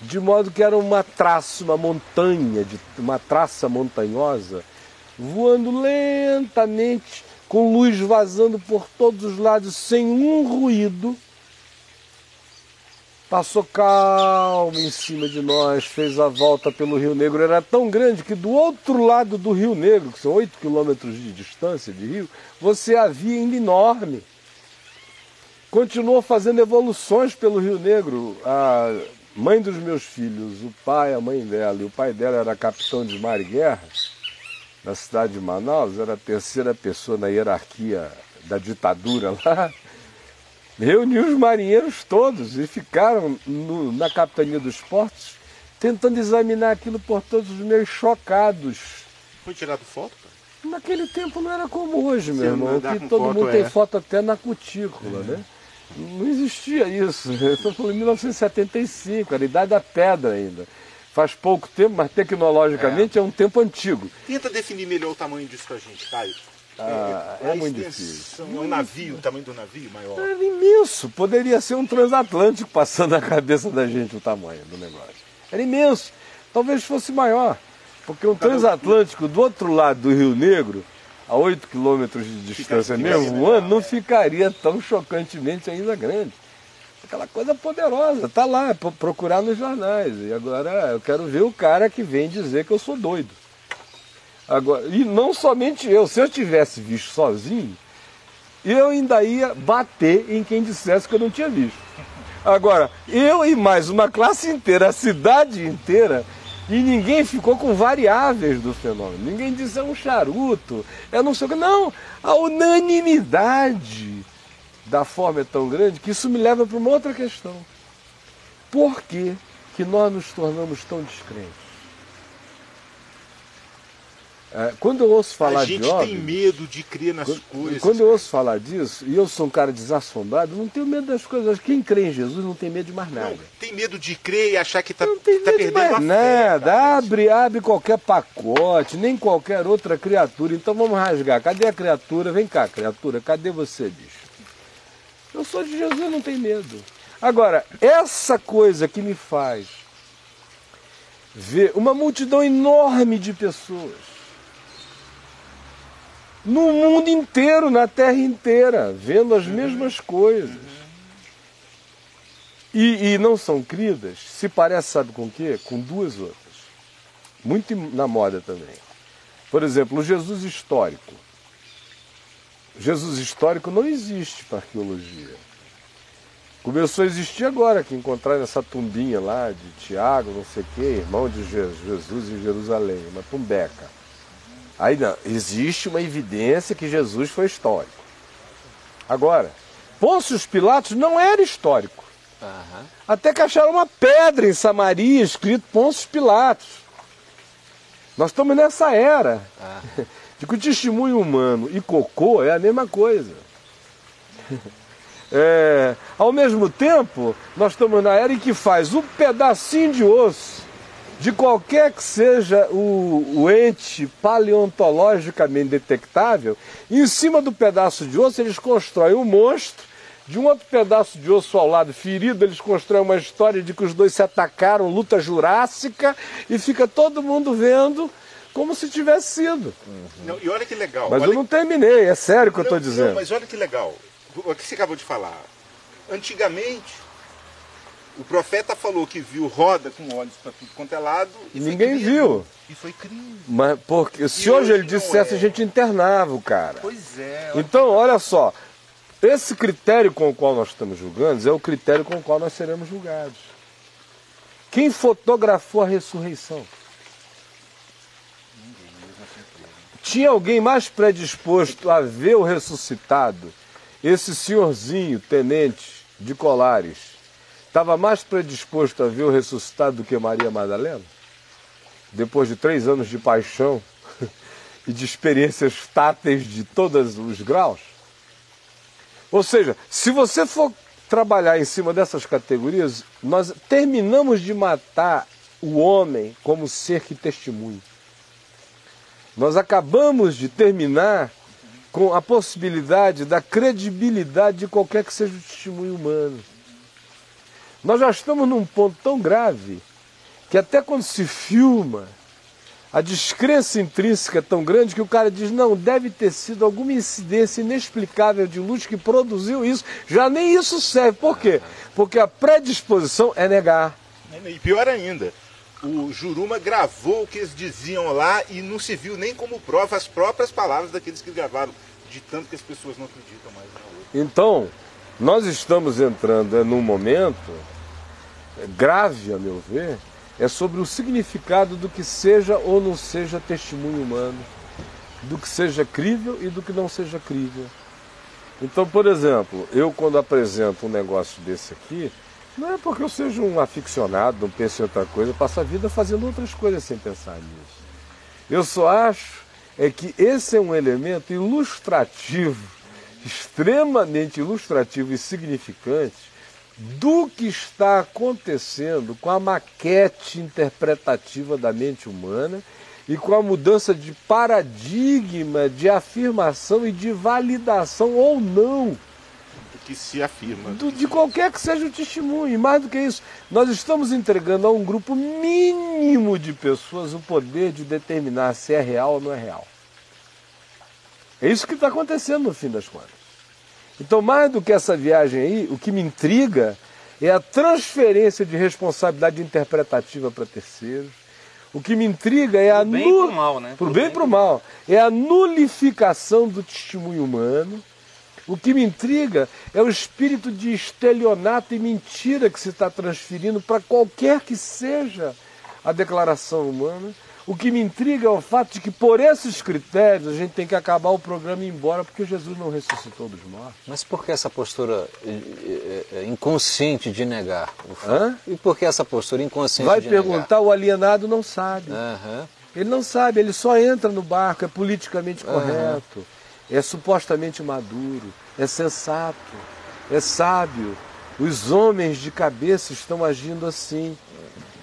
de modo que era uma traça, uma montanha, de, uma traça montanhosa, voando lentamente, com luz vazando por todos os lados, sem um ruído. Passou calmo em cima de nós, fez a volta pelo Rio Negro. Era tão grande que do outro lado do Rio Negro, que são 8 quilômetros de distância de rio, você a via ainda enorme. Continuou fazendo evoluções pelo Rio Negro. A mãe dos meus filhos, o pai, a mãe dela, e o pai dela era capitão de mar e guerra, na cidade de Manaus, era a terceira pessoa na hierarquia da ditadura lá, reuniu os marinheiros todos e ficaram no, na capitania dos portos tentando examinar aquilo por todos os meios chocados. Foi tirado foto? Naquele tempo não era como hoje, meu irmão, que todo foto, mundo é. tem foto até na cutícula, é. né? Não existia isso. Estou falando em 1975, era a idade da pedra ainda. Faz pouco tempo, mas tecnologicamente é, é um tempo antigo. Tenta definir melhor o tamanho disso para a gente, Caio. Ah, é, é muito difícil. É um navio, o tamanho do navio maior. É imenso. Poderia ser um transatlântico passando na cabeça da gente o tamanho do negócio. Era imenso. Talvez fosse maior. Porque um transatlântico do outro lado do Rio Negro a 8 quilômetros de distância mesmo, o ano não ficaria tão chocantemente ainda grande. Aquela coisa poderosa, está lá, é procurar nos jornais. E agora eu quero ver o cara que vem dizer que eu sou doido. Agora, e não somente eu, se eu tivesse visto sozinho, eu ainda ia bater em quem dissesse que eu não tinha visto. Agora, eu e mais uma classe inteira, a cidade inteira, e ninguém ficou com variáveis do fenômeno. Ninguém disse é um charuto, é não sei o que. Não, a unanimidade da forma é tão grande que isso me leva para uma outra questão. Por que, que nós nos tornamos tão descrentes? É, quando eu ouço falar de A gente tem medo de crer nas quando, coisas. Quando eu ouço falar disso, e eu sou um cara desassombrado, não tenho medo das coisas. Quem crê em Jesus não tem medo de mais nada. Não, tem medo de crer e achar que está tá perdendo mais a nada. Fé, abre, abre qualquer pacote, nem qualquer outra criatura. Então vamos rasgar. Cadê a criatura? Vem cá, criatura. Cadê você, bicho? Eu sou de Jesus, não tenho medo. Agora, essa coisa que me faz ver uma multidão enorme de pessoas no mundo inteiro, na terra inteira, vendo as mesmas coisas. E, e não são cridas, se parece, sabe com o quê? Com duas outras. Muito na moda também. Por exemplo, o Jesus histórico. Jesus histórico não existe para arqueologia. Começou a existir agora, que encontraram essa tumbinha lá de Tiago, não sei o quê, irmão de Jesus em Jerusalém, uma tumbeca. Aí não, existe uma evidência que Jesus foi histórico. Agora, Pôncio Pilatos não era histórico. Uhum. Até que acharam uma pedra em Samaria escrito Pôncio Pilatos. Nós estamos nessa era uhum. de que o testemunho humano e cocô é a mesma coisa. É, ao mesmo tempo, nós estamos na era em que faz um pedacinho de osso de qualquer que seja o, o, ente paleontologicamente detectável, em cima do pedaço de osso eles constroem um monstro, de um outro pedaço de osso ao lado ferido, eles constroem uma história de que os dois se atacaram, luta jurássica, e fica todo mundo vendo como se tivesse sido. Não, e olha que legal. Mas olha eu não terminei, é sério que eu estou dizendo. Não, mas olha que legal. O que você acabou de falar. Antigamente, o profeta falou que viu roda com olhos para tudo quanto é lado. E, ninguém crime. viu. E foi crime. Mas porque se hoje, hoje ele dissesse, é. a gente internava o cara. Pois é. Então, olha só. Esse critério com o qual nós estamos julgando é o critério com o qual nós seremos julgados. Quem fotografou a ressurreição? Tinha alguém mais predisposto a ver o ressuscitado? Esse senhorzinho, tenente de Colares, estava mais predisposto a ver o ressuscitado do que Maria Madalena? Depois de três anos de paixão e de experiências táteis de todos os graus? Ou seja, se você for trabalhar em cima dessas categorias, nós terminamos de matar o homem como ser que testemunha. Nós acabamos de terminar com a possibilidade da credibilidade de qualquer que seja o testemunho humano. Nós já estamos num ponto tão grave que até quando se filma, a descrença intrínseca é tão grande que o cara diz, não, deve ter sido alguma incidência inexplicável de luz que produziu isso. Já nem isso serve. Por quê? Porque a predisposição é negar. E pior ainda, o Juruma gravou o que eles diziam lá e não se viu nem como prova as próprias palavras daqueles que gravaram, de tanto que as pessoas não acreditam mais na outra. Então, nós estamos entrando é, num momento é, grave, a meu ver, é sobre o significado do que seja ou não seja testemunho humano, do que seja crível e do que não seja crível. Então, por exemplo, eu quando apresento um negócio desse aqui, não é porque eu seja um aficionado, não pense em outra coisa, eu passo a vida fazendo outras coisas sem pensar nisso. Eu só acho é que esse é um elemento ilustrativo, extremamente ilustrativo e significante do que está acontecendo com a maquete interpretativa da mente humana e com a mudança de paradigma, de afirmação e de validação ou não que se afirma. Do, de qualquer que seja o testemunho. E mais do que isso, nós estamos entregando a um grupo mínimo de pessoas o poder de determinar se é real ou não é real. É isso que está acontecendo no fim das contas. Então, mais do que essa viagem aí, o que me intriga é a transferência de responsabilidade interpretativa para terceiros. O que me intriga é a pro bem e pro mal, né? Pro, bem e pro mal. É a nulificação do testemunho humano o que me intriga é o espírito de estelionato e mentira que se está transferindo para qualquer que seja a declaração humana. O que me intriga é o fato de que, por esses critérios, a gente tem que acabar o programa e ir embora, porque Jesus não ressuscitou dos mortos. Mas por que essa postura eh, eh, eh, inconsciente de negar? Hã? E por que essa postura inconsciente Vai de perguntar, negar? o alienado não sabe. Uhum. Ele não sabe, ele só entra no barco, é politicamente correto. Uhum é supostamente maduro, é sensato, é sábio. Os homens de cabeça estão agindo assim.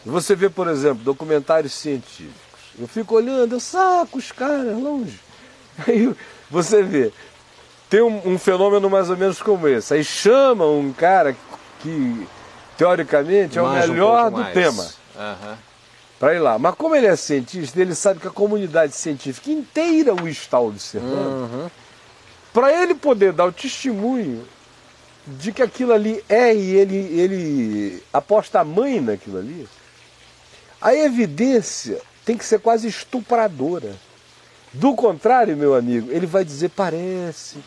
Você vê, por exemplo, documentários científicos. Eu fico olhando, eu saco os caras longe. Aí você vê, tem um, um fenômeno mais ou menos como esse. Aí chamam um cara que, teoricamente, é o melhor um do mais. tema. Uhum. para ir lá. Mas como ele é cientista, ele sabe que a comunidade científica inteira o está observando. Uhum. Para ele poder dar o testemunho de que aquilo ali é e ele, ele aposta a mãe naquilo ali, a evidência tem que ser quase estupradora. Do contrário, meu amigo, ele vai dizer parece,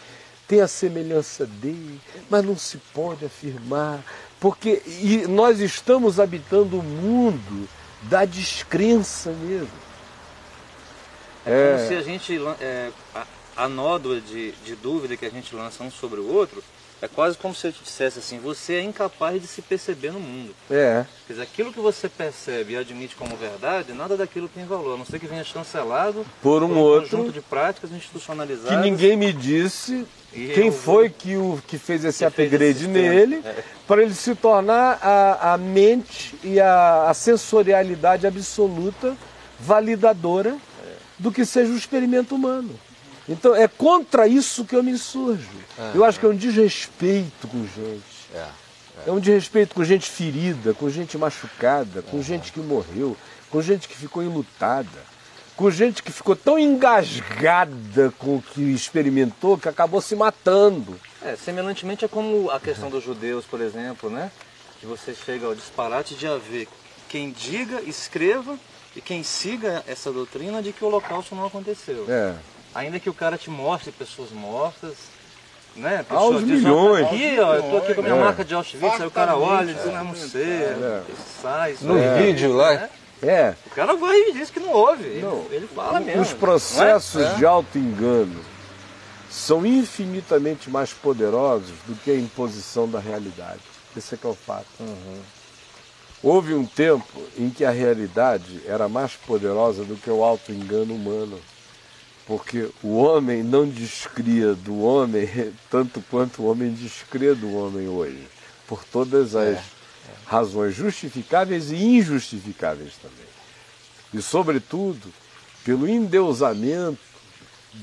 tem a semelhança dele, mas não se pode afirmar, porque e nós estamos habitando o mundo da descrença mesmo. É, como se a gente, é, a, a nódoa de, de dúvida que a gente lança um sobre o outro, é quase como se eu te dissesse assim, você é incapaz de se perceber no mundo. É. Quer dizer, aquilo que você percebe e admite como verdade, nada daquilo tem valor, a não ser que venha chancelado por um, por um outro conjunto de práticas institucionalizadas. que ninguém me disse E quem eu- foi que, o, que fez esse que fez upgrade esse sistema. nele É. para ele se tornar a, a mente e a, a sensorialidade absoluta validadora do que seja o experimento humano. Então é contra isso que eu me insurjo. Eu acho que é um desrespeito com gente. É. É um desrespeito com gente ferida, com gente machucada, com gente que morreu, com gente que ficou enlutada, com gente que ficou tão engasgada com o que experimentou que acabou se matando. É, semelhantemente é como a questão dos judeus, por exemplo, né? Que você chega ao disparate de haver quem diga, escreva e quem siga essa doutrina de que o holocausto não aconteceu. É. Ainda que o cara te mostre pessoas mortas, né? Aos Pessoas dizem, milhões. Aqui, ó, eu tô aqui com a minha É. marca de Auschwitz, aí o cara olha e diz, não, não sei, É. sai, isso No aí", vídeo lá, né? É. O cara vai e diz que não houve. Ele- Não. Ele, fala mesmo. Os processos não é? de auto-engano são infinitamente mais poderosos do que a imposição da realidade. Esse é que é o fato. Houve um tempo em que a realidade era mais poderosa do que o auto-engano humano. Porque o homem não descria do homem tanto quanto o homem descrê do homem hoje. Por todas as razões justificáveis e injustificáveis também. E, sobretudo, pelo endeusamento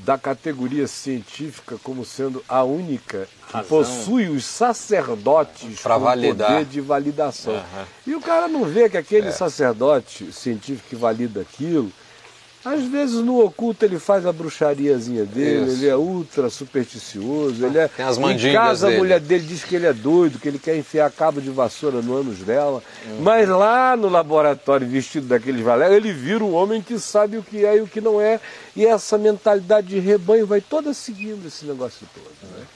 da categoria científica como sendo a única que Razão. possui os sacerdotes com validar. poder de validação. E o cara não vê que aquele sacerdote científico que valida aquilo, às vezes no oculto ele faz a bruxariazinha dele, Isso. ele é ultra supersticioso, ele é. Tem as em casa a dele. mulher dele diz que ele é doido, que ele quer enfiar cabo de vassoura no ânus dela. Mas lá no laboratório, vestido daqueles valé, ele vira um homem que sabe o que é e o que não é. E essa mentalidade de rebanho vai toda seguindo esse negócio todo. né?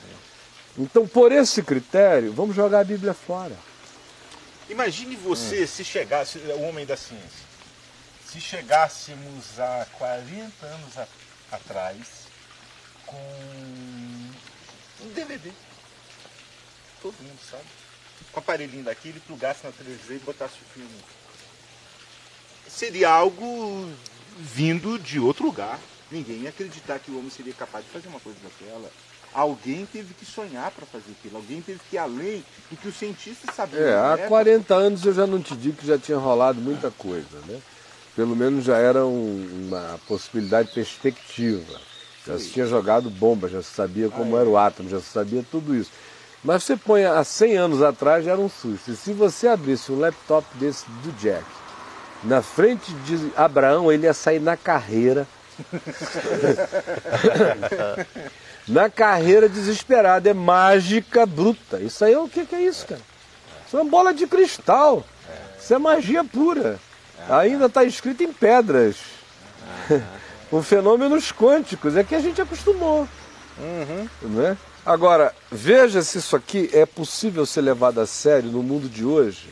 Então, por esse critério, vamos jogar a Bíblia fora. Imagine você se chegasse, o homem da ciência, se chegássemos a 40 anos a- atrás com um DVD. Todo mundo sabe. Com o aparelhinho daquele, plugasse na televisão e botasse o filme. Seria algo vindo de outro lugar. Ninguém ia acreditar que o homem seria capaz de fazer uma coisa daquela. Alguém teve que sonhar para fazer aquilo. Alguém teve que ir além do que os cientistas sabiam. É, há época. 40 anos eu já não te digo que já tinha rolado muita coisa, né? Pelo menos já era um- uma possibilidade perspectiva. Já se tinha jogado bomba, já se sabia como era o átomo, já se sabia tudo isso. Mas você põe há 100 anos atrás já era um susto. E se você abrisse um laptop desse do Jack, na frente de Abraão, ele ia sair na carreira. na carreira desesperada. É mágica bruta. Isso aí é o que, que é isso, cara? Isso é uma bola de cristal. Isso é magia pura. Ainda está escrito em pedras. Com fenômenos quânticos. É que a gente acostumou. Né? Agora, veja se isso aqui é possível ser levado a sério no mundo de hoje.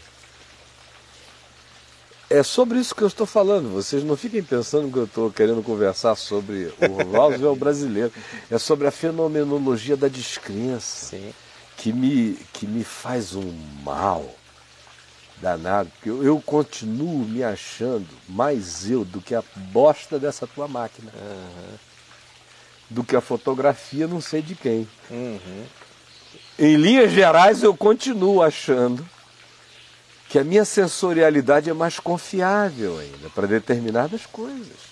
É sobre isso que eu estou falando. Vocês não fiquem pensando que eu estou querendo conversar sobre o Roosevelt brasileiro. É sobre a fenomenologia da descrença Sim. que me, que me faz um mal danado. Porque eu, eu continuo me achando mais eu do que a bosta dessa tua máquina. Do que a fotografia não sei de quem. Uhum. Em linhas gerais, eu continuo achando que a minha sensorialidade é mais confiável ainda para determinadas coisas.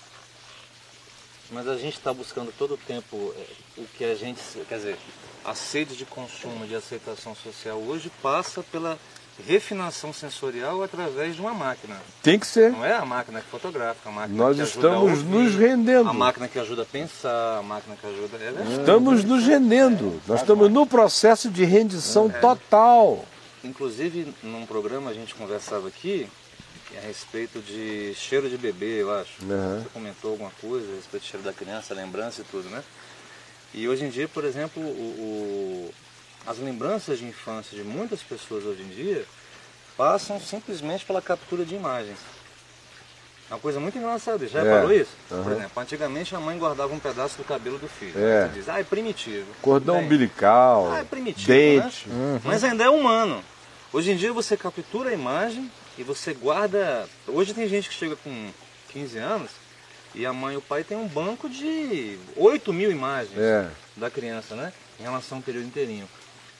Mas a gente está buscando todo o tempo é, o que a gente, quer dizer, a sede de consumo, de aceitação social hoje passa pela refinação sensorial através de uma máquina. Tem que ser. Não é a máquina que fotografa, a máquina Nós que ajuda a estamos ouvir, nos rendendo. A máquina que ajuda a pensar, a máquina que ajuda. É. Estamos nos rendendo. Nós estamos no processo de rendição total. Inclusive, num programa a gente conversava aqui a respeito de cheiro de bebê, eu acho. Uhum. Você comentou alguma coisa a respeito do cheiro da criança, lembrança e tudo, né? E hoje em dia, por exemplo, o, o- as lembranças de infância de muitas pessoas hoje em dia passam simplesmente pela captura de imagens. É uma coisa muito engraçada, já É. reparou isso? Uhum. Por exemplo, antigamente a mãe guardava um pedaço do cabelo do filho. É. Você diz, ah, é primitivo. Cordão Bem, umbilical, ah, é primitivo, dente. né? Mas ainda é humano. Hoje em dia você captura a imagem e você guarda. Hoje tem gente que chega com 15 anos e a mãe e o pai tem um banco de 8 mil imagens É. da criança, né? Em relação ao período inteirinho.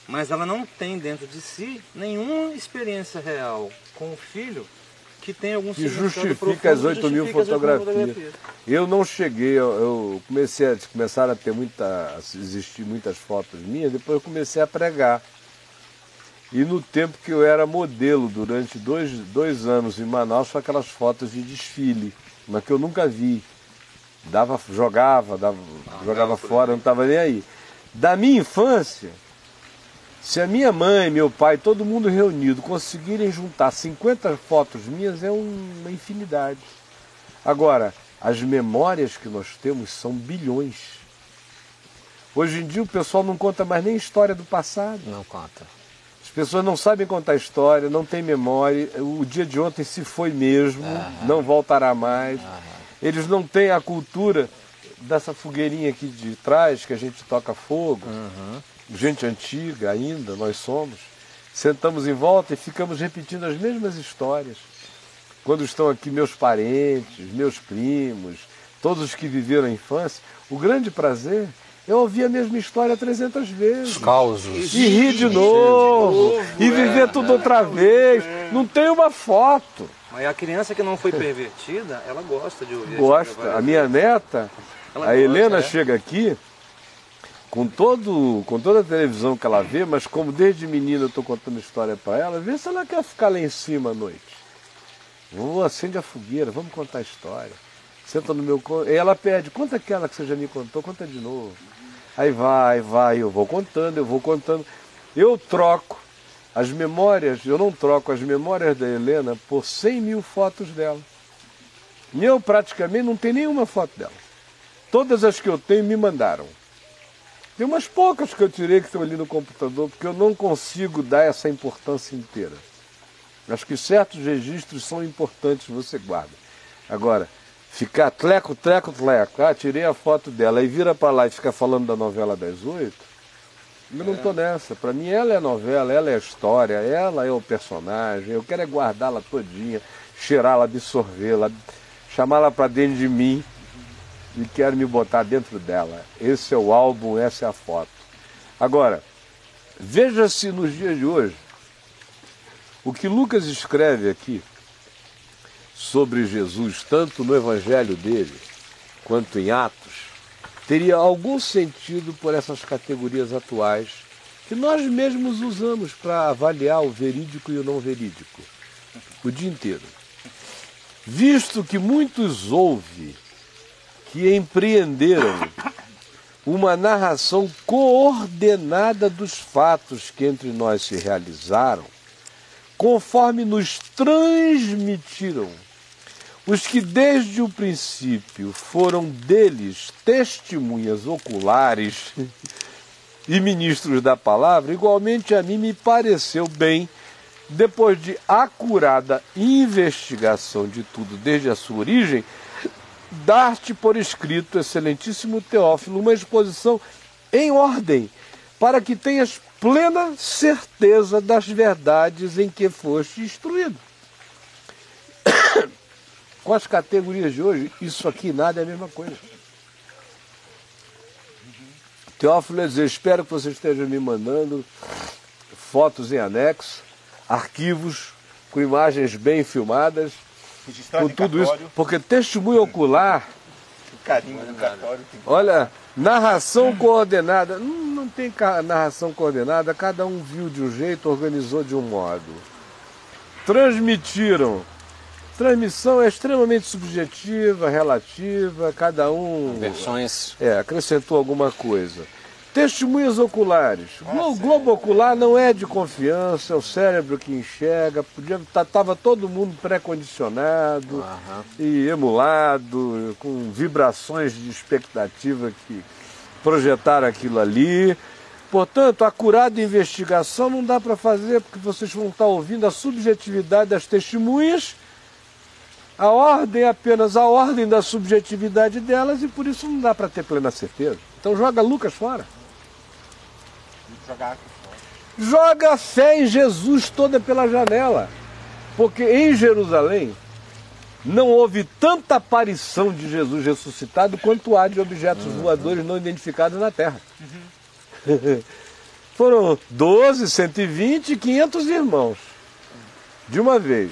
Mas ela não tem dentro de si nenhuma experiência real com o filho que tem algum Que justifica profundo, as 8 mil justifica as 8 mil fotografias. Eu não cheguei, eu, comecei a começaram a ter muita, a existir muitas fotos minhas, depois eu comecei a pregar. E no tempo que eu era modelo, durante dois, dois anos em Manaus, foi aquelas fotos de desfile, mas que eu nunca vi. Dava, jogava, dava, jogava dava por fora, não estava nem aí. Da minha infância, se a minha mãe, meu pai, todo mundo reunido conseguirem juntar 50 fotos minhas, é um- uma infinidade. Agora, as memórias que nós temos são bilhões. Hoje em dia o pessoal não conta mais nem história do passado. Não conta. As pessoas não sabem contar história, não têm memória. O dia de ontem se foi mesmo, não voltará mais. Eles não têm a cultura dessa fogueirinha aqui de trás que a gente toca fogo. Gente antiga ainda, nós somos. Sentamos em volta e ficamos repetindo as mesmas histórias. Quando estão aqui meus parentes, meus primos, todos os que viveram a infância, o grande prazer é ouvir a mesma história 300 vezes. Os causos. E rir de novo, e viver tudo outra vez. Não tem uma foto. Mas a criança que não foi pervertida, ela gosta de ouvir. Gosta. A minha neta, Ela a gosta, Helena é. chega aqui com, todo, com toda a televisão que ela vê, mas como desde menina eu estou contando história para ela, vê se ela quer ficar lá em cima à noite. Vamos, acende a fogueira, vamos contar a história. Senta no meu colo. E ela pede, conta aquela que você já me contou, conta de novo. Aí vai, vai, eu vou contando, eu vou contando. Eu troco as memórias, eu não troco as memórias da Helena por 100 mil fotos dela. Eu praticamente não tenho nenhuma foto dela. Todas as que eu tenho me mandaram. Tem umas poucas que eu tirei que estão ali no computador, porque eu não consigo dar essa importância inteira. Acho que certos registros são importantes, você guarda. Agora, ficar tleco, tleco, tleco, ah, tirei a foto dela e vira para lá e fica falando da novela das oito, eu não estou nessa. Para mim ela é novela, ela é história, ela é o personagem, eu quero é guardá-la todinha, cheirá-la, absorvê-la, chamá-la para dentro de mim e quero me botar dentro dela. Esse é o álbum, essa é a foto. Agora, veja se nos dias de hoje, o que Lucas escreve aqui sobre Jesus, tanto no evangelho dele quanto em Atos, teria algum sentido por essas categorias atuais que nós mesmos usamos para avaliar o verídico e o não verídico o dia inteiro. Visto que muitos houve que empreenderam uma narração coordenada dos fatos que entre nós se realizaram, conforme nos transmitiram. Os que desde o princípio foram deles testemunhas oculares e ministros da palavra, igualmente a mim me pareceu bem, depois de acurada investigação de tudo desde a sua origem, dar-te por escrito, excelentíssimo Teófilo, uma exposição em ordem, para que tenhas plena certeza das verdades em que foste instruído. Com as categorias de hoje, isso aqui nada é a mesma coisa. Teófilo dizer, espero que você esteja me mandando fotos em anexo, arquivos com imagens bem filmadas, Registrado com tudo isso, porque testemunho ocular o carimbo do cartório. Tem... Olha, narração coordenada. Não, não tem narração coordenada, cada um viu de um jeito, organizou de um modo. transmitiram. Transmissão é extremamente subjetiva, relativa, cada um Versões. é, acrescentou alguma coisa. Testemunhas oculares. O globo ocular não é de confiança, é o cérebro que enxerga. Podia estava todo mundo pré-condicionado e emulado, com vibrações de expectativa que projetaram aquilo ali. Portanto, a curada investigação não dá para fazer porque vocês vão estar ouvindo a subjetividade das testemunhas. A ordem é apenas a ordem da subjetividade delas e por isso não dá para ter plena certeza. Então joga Lucas fora. Joga a fé em Jesus toda pela janela. Porque em Jerusalém não houve tanta aparição de Jesus ressuscitado quanto há de objetos voadores não identificados na Terra. Foram 12, 120 e 500 irmãos. De uma vez.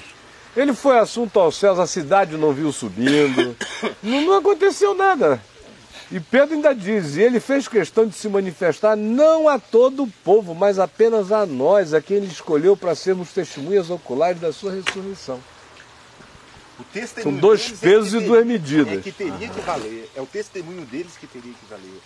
Ele foi assunto aos céus, a cidade não viu subindo. Não, não aconteceu nada. E Pedro ainda diz, e ele fez questão de se manifestar não a todo o povo, mas apenas a nós, a quem ele escolheu para sermos testemunhas oculares da sua ressurreição. O testemunho São dois deles pesos é e duas medidas. É que teria que valer. É o testemunho deles que teria que valer.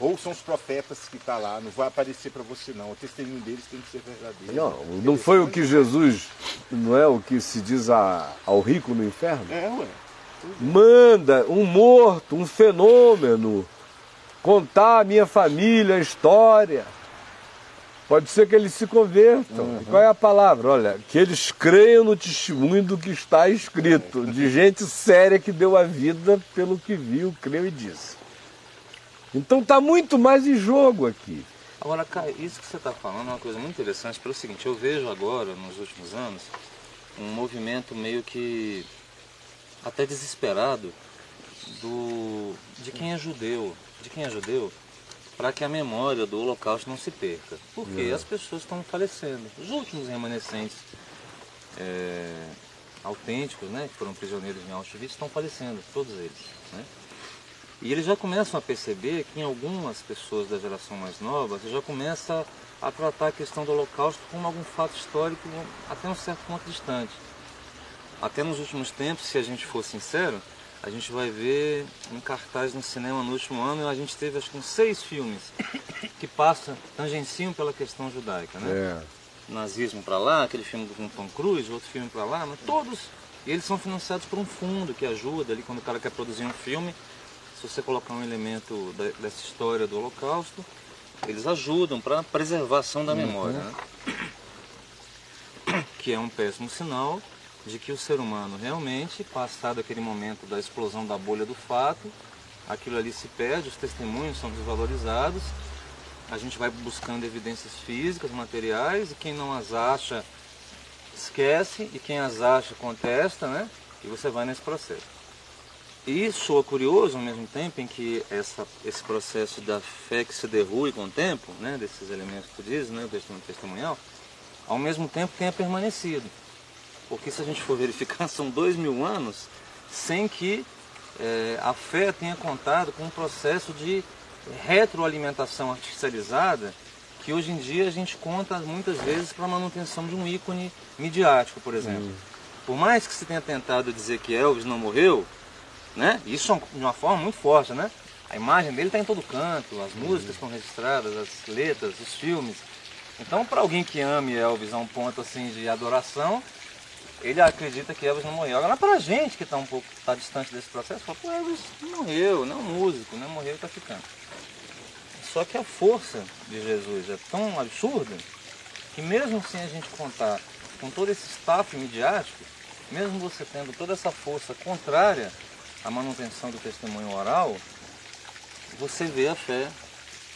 Ou são os profetas que estão lá, não vai aparecer para você não. O testemunho deles tem que ser verdadeiro. Não, não foi o que Jesus, não é o que se diz a- ao rico no inferno? É, ué. Manda um morto, um fenômeno, contar a minha família, a história. Pode ser que eles se convertam. E qual é a palavra? Olha, que eles creiam no testemunho do que está escrito, de gente séria que deu a vida pelo que viu, creu e disse. Então está muito mais em jogo aqui. Agora, Caio, isso que você está falando é uma coisa muito interessante pelo seguinte, eu vejo agora, nos últimos anos, um movimento meio que até desesperado do, de quem é judeu, de quem é judeu, para que a memória do holocausto não se perca. Porque as pessoas estão falecendo. Os últimos remanescentes é, autênticos, né, que foram prisioneiros em Auschwitz, estão falecendo, todos eles. Né? E eles já começam a perceber que em algumas pessoas da geração mais nova, já começa a tratar a questão do holocausto como algum fato histórico até um certo ponto distante. Até nos últimos tempos, se a gente for sincero, a gente vai ver em cartaz no cinema no último ano, a gente teve acho que uns seis filmes que passam, tangenciam pela questão judaica, né? É. nazismo para lá, aquele filme com Tom Cruise, outro filme para lá, mas todos e eles são financiados por um fundo que ajuda ali quando o cara quer produzir um filme. Se você colocar um elemento da- dessa história do Holocausto, eles ajudam para a preservação da memória, né? que é um péssimo sinal de que o ser humano realmente, passado aquele momento da explosão da bolha do fato, aquilo ali se perde, os testemunhos são desvalorizados, a gente vai buscando evidências físicas, materiais, e quem não as acha esquece, e quem as acha contesta, né? E você vai nesse processo. E soa curioso ao mesmo tempo em que essa, esse processo da fé que se derrui com o tempo, né, desses elementos que tu dizes, né, o testemunho testemunhal, ao mesmo tempo tenha permanecido. Porque se a gente for verificar, são dois mil anos sem que eh, a fé tenha contado com um processo de retroalimentação artificializada que hoje em dia a gente conta muitas vezes para a manutenção de um ícone midiático, por exemplo. Por mais que se tenha tentado dizer que Elvis não morreu, né? Isso é de uma forma muito forte, né? A imagem dele está em todo canto, as músicas estão registradas, as letras, os filmes. Então, para alguém que ame Elvis a um ponto assim de adoração, ele acredita que Elvis não morreu. Agora, para a gente que está um pouco tá distante desse processo, fala, pô, Elvis não morreu, não é um músico, não morreu e está ficando. Só que a força de Jesus é tão absurda que mesmo sem a gente contar com todo esse staff midiático, mesmo você tendo toda essa força contrária à manutenção do testemunho oral, você vê a fé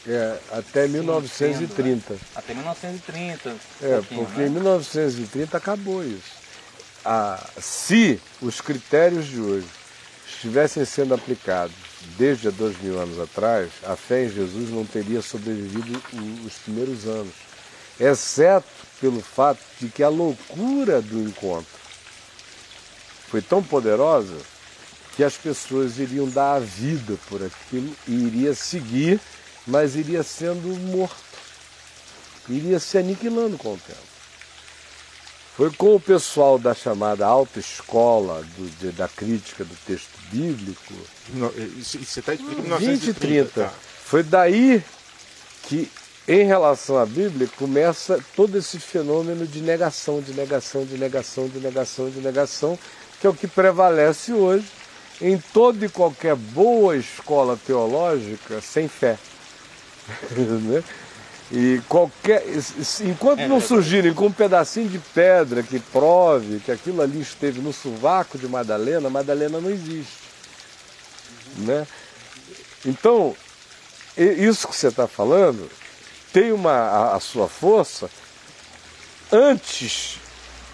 É, até 1930. até 1930. É, pouquinho, porque né? em 1930 acabou isso. Ah, se os critérios de hoje estivessem sendo aplicados desde há dois mil anos atrás, a fé em Jesus não teria sobrevivido os primeiros anos. Exceto pelo fato de que a loucura do encontro foi tão poderosa que as pessoas iriam dar a vida por aquilo e iria seguir, mas iria sendo morto iria se aniquilando com o tempo. Foi com o pessoal da chamada alta escola do, da crítica do texto bíblico. Isso- explicando 20 e 1930. 30. tá. Foi daí que, em relação à Bíblia, começa todo esse fenômeno de negação, de negação, de negação, de negação, de negação, que é o que prevalece hoje em toda e qualquer boa escola teológica sem fé. E qualquer. Enquanto É não surgirem com um pedacinho de pedra que prove que aquilo ali esteve no sovaco de Madalena, Madalena não existe. Né? Então, isso que você está falando tem uma, a, a sua força antes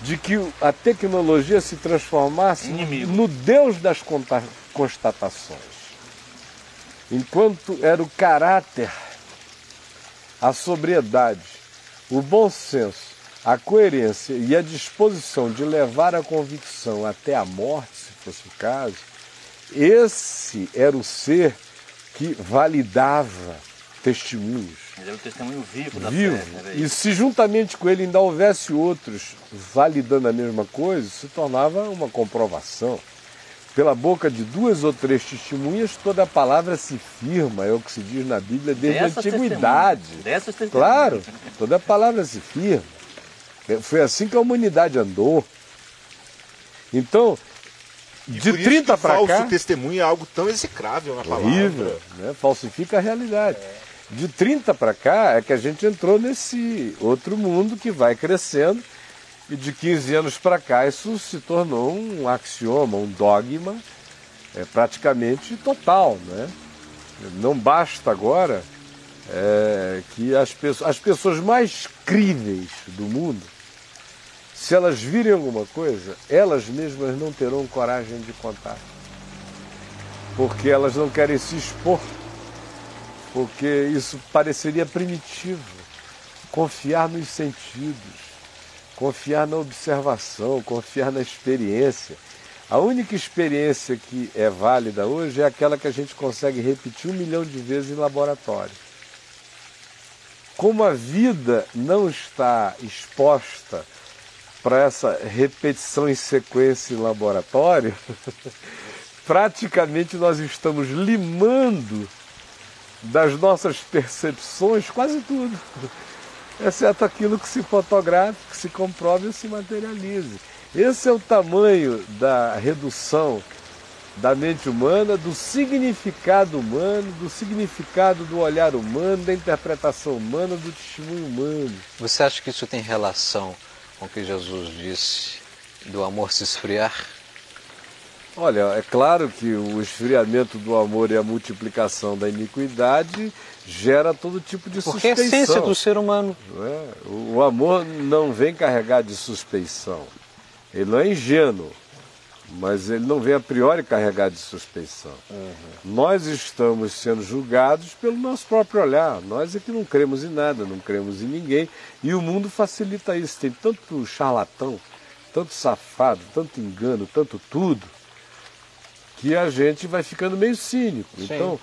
de que a tecnologia se transformasse Inimigo. no Deus das constatações. Enquanto era o caráter, a sobriedade, o bom senso, a coerência e a disposição de levar a convicção até a morte, se fosse o caso, esse era o ser que validava testemunhos. Mas era o testemunho vivo da Vivo. fé. E se juntamente com ele ainda houvesse outros validando a mesma coisa, se tornava uma comprovação. Pela boca de duas ou três testemunhas, toda a palavra se firma, é o que se diz na Bíblia desde a Dessas antiguidade. testemunhas. Dessas testemunhas. Claro, toda a palavra se firma. É, Foi assim que a humanidade andou. Então, E de por isso 30 que para falso cá. testemunho é algo tão execrável na palavra. Horrível, né? falsifica a realidade. De 30 para cá é que a gente entrou nesse outro mundo que vai crescendo e de 15 anos para cá isso se tornou um axioma, um dogma é, praticamente total. Né? Não basta agora é, que as pessoas, as pessoas mais críveis do mundo, se elas virem alguma coisa, elas mesmas não terão coragem de contar porque elas não querem se expor, porque isso pareceria primitivo. Confiar nos sentidos, confiar na observação, confiar na experiência. A única experiência que é válida hoje é aquela que a gente consegue repetir um milhão de vezes em laboratório. Como a vida não está exposta para essa repetição em sequência em laboratório, praticamente nós estamos limando das nossas percepções quase tudo, exceto aquilo que se fotografe, que se comprove e se materialize. Esse é o tamanho da redução da mente humana, do significado humano, do significado do olhar humano, da interpretação humana, do testemunho humano. Você acha que isso tem relação com o que Jesus disse do amor se esfriar? Olha, é claro que o esfriamento do amor e a multiplicação da iniquidade gera todo tipo de Porque é a suspeição. essência do ser humano. é? O amor não vem carregado de suspeição. Ele não é ingênuo, mas ele não vem a priori carregado de suspeição. Nós estamos sendo julgados pelo nosso próprio olhar. Nós é que não cremos em nada, não cremos em ninguém. E o mundo facilita isso. Tem tanto charlatão, tanto safado, tanto engano, tanto tudo, que a gente vai ficando meio cínico. Então,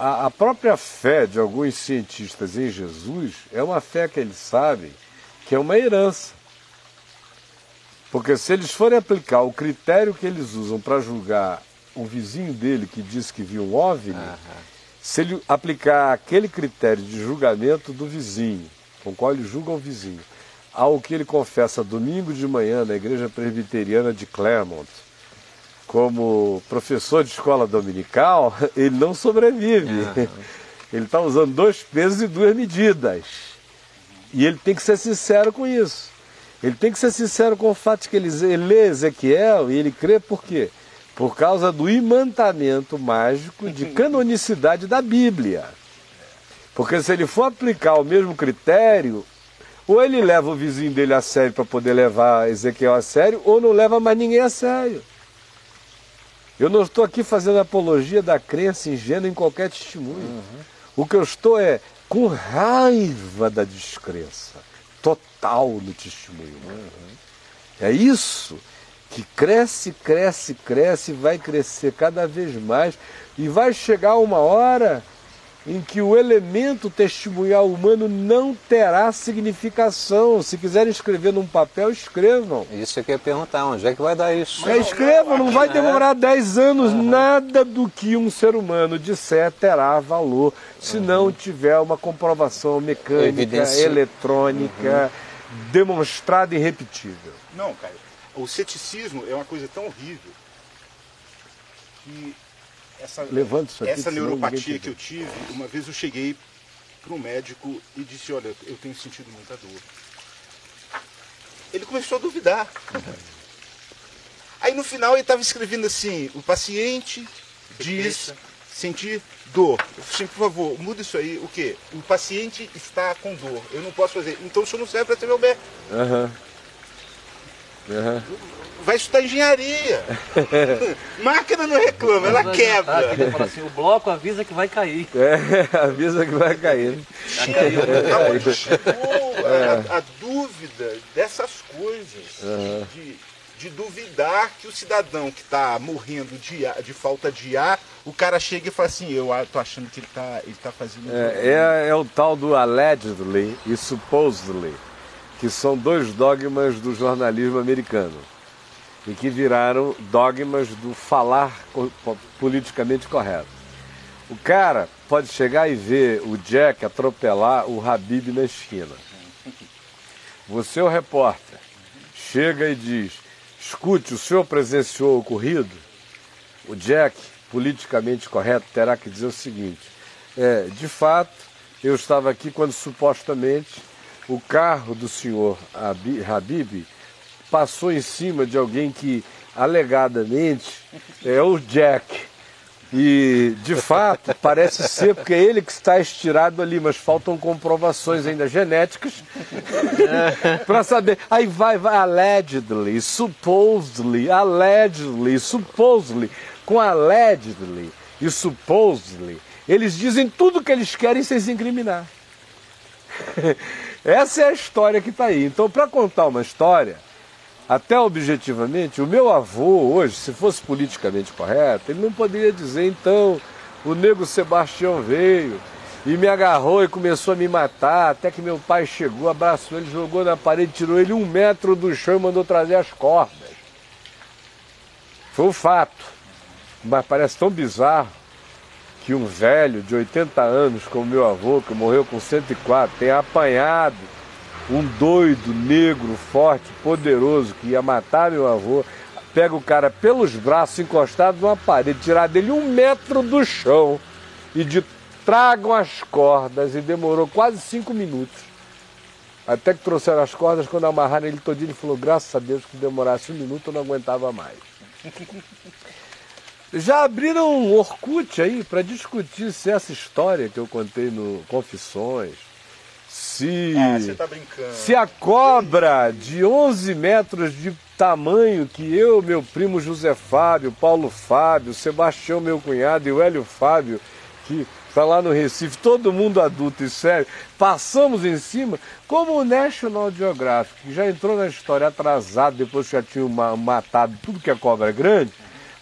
a, a própria fé de alguns cientistas em Jesus é uma fé que eles sabem que é uma herança. Porque se eles forem aplicar o critério que eles usam para julgar o vizinho dele que diz que viu um OVNI, se ele aplicar aquele critério de julgamento do vizinho, com o qual ele julga o vizinho, ao que ele confessa domingo de manhã na igreja presbiteriana de Claremont, como professor de escola dominical, ele não sobrevive. Ele está usando dois pesos e duas medidas. E ele tem que ser sincero com isso. Ele tem que ser sincero com o fato de que ele, ele lê Ezequiel e ele crê por quê? Por causa do imantamento mágico de canonicidade da Bíblia. Porque se ele for aplicar o mesmo critério, ou ele leva o vizinho dele a sério para poder levar Ezequiel a sério, ou não leva mais ninguém a sério. Eu não estou aqui fazendo apologia da crença ingênua em qualquer testemunho. O que eu estou é com raiva da descrença total no testemunho. É isso que cresce, cresce, cresce, vai crescer cada vez mais e vai chegar uma hora em que o elemento testemunhal humano não terá significação. Se quiserem escrever num papel, escrevam. Isso eu queria perguntar, onde é que vai dar isso? É, escrevam, não vai demorar 10 anos. Nada do que um ser humano disser terá valor se não tiver uma comprovação mecânica, Evidenci- eletrônica, demonstrada e repetível. Não, cara. O ceticismo é uma coisa tão horrível que essa, Levanta isso aqui, essa neuropatia que eu tive, uma vez eu cheguei para um médico e disse, olha, eu tenho sentido muita dor. Ele começou a duvidar. Aí no final ele estava escrevendo assim, o paciente diz sentir dor. Eu falei assim, por favor, muda isso aí. O quê? O paciente está com dor. Eu não posso fazer. Então o senhor não serve para ser meu médico. Aham. Aham. Vai estudar engenharia. Máquina não reclama, ela quebra. fala assim, o bloco avisa que vai cair. É, avisa que vai cair. Já caiu. Aonde chegou a, a dúvida dessas coisas, de, de duvidar que o cidadão que está morrendo de, ar- de falta de ar, o cara chega e fala assim, eu tô achando que ele está ele tá fazendo... É, é, é o tal do allegedly e supposedly, que são dois dogmas do jornalismo americano e que viraram dogmas do falar politicamente correto. O cara pode chegar e ver o Jack atropelar o Habib na esquina. Você, o repórter, chega e diz: escute, o senhor presenciou o ocorrido? O Jack, politicamente correto, terá que dizer o seguinte: é, de fato, eu estava aqui quando supostamente o carro do senhor Abi- Habib passou em cima de alguém que alegadamente é o Jack. E de fato parece ser porque é ele que está estirado ali, mas faltam comprovações ainda genéticas para saber. Aí vai, vai, allegedly, supposedly, allegedly, supposedly, com allegedly e supposedly, eles dizem tudo que eles querem sem se incriminar. Essa é a história que está aí. Então, para contar uma história, até objetivamente, o meu avô hoje, se fosse politicamente correto, ele não poderia dizer, então, o nego Sebastião veio e me agarrou e começou a me matar, até que meu pai chegou, abraçou ele, jogou na parede, tirou ele um metro do chão e mandou trazer as cordas. Foi o fato. Mas parece tão bizarro que um velho de 80 anos, como meu avô, que morreu com 104, tenha apanhado um doido, negro, forte, poderoso, que ia matar meu avô, pega o cara pelos braços, encostado numa parede, tirar dele um metro do chão e de tragam as cordas, e demorou quase cinco minutos. Até que trouxeram as cordas, quando amarraram ele todinho, ele falou, graças a Deus que demorasse um minuto, eu não aguentava mais. Já abriram um Orkut aí para discutir se essa história que eu contei no Confissões, se, Ah, tá se a cobra de 11 metros de tamanho que eu, meu primo José Fábio, Paulo Fábio, Sebastião, meu cunhado e o Hélio Fábio, que está lá no Recife, todo mundo adulto e sério, passamos em cima, como o National Geographic, que já entrou na história atrasado, depois que já tinha ma- matado tudo que é cobra grande,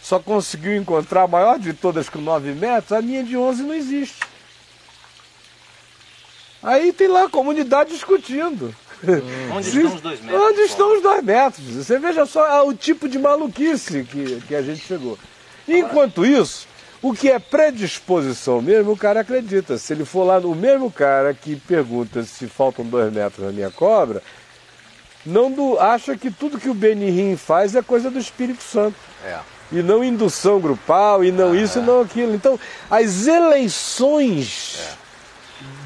só conseguiu encontrar a maior de todas com 9 metros, a minha de 11 não existe. Aí tem lá a comunidade discutindo. Onde Se- estão os dois metros? Onde estão os dois metros? Você veja só ah, o tipo de maluquice que, que a gente chegou. Enquanto isso, o que é predisposição mesmo, o cara acredita. Se ele for lá, o mesmo cara que pergunta se faltam dois metros na minha cobra, não do- acha que tudo que o Benihim faz é coisa do Espírito Santo. É. E não indução grupal, e não isso, e não aquilo. Então, as eleições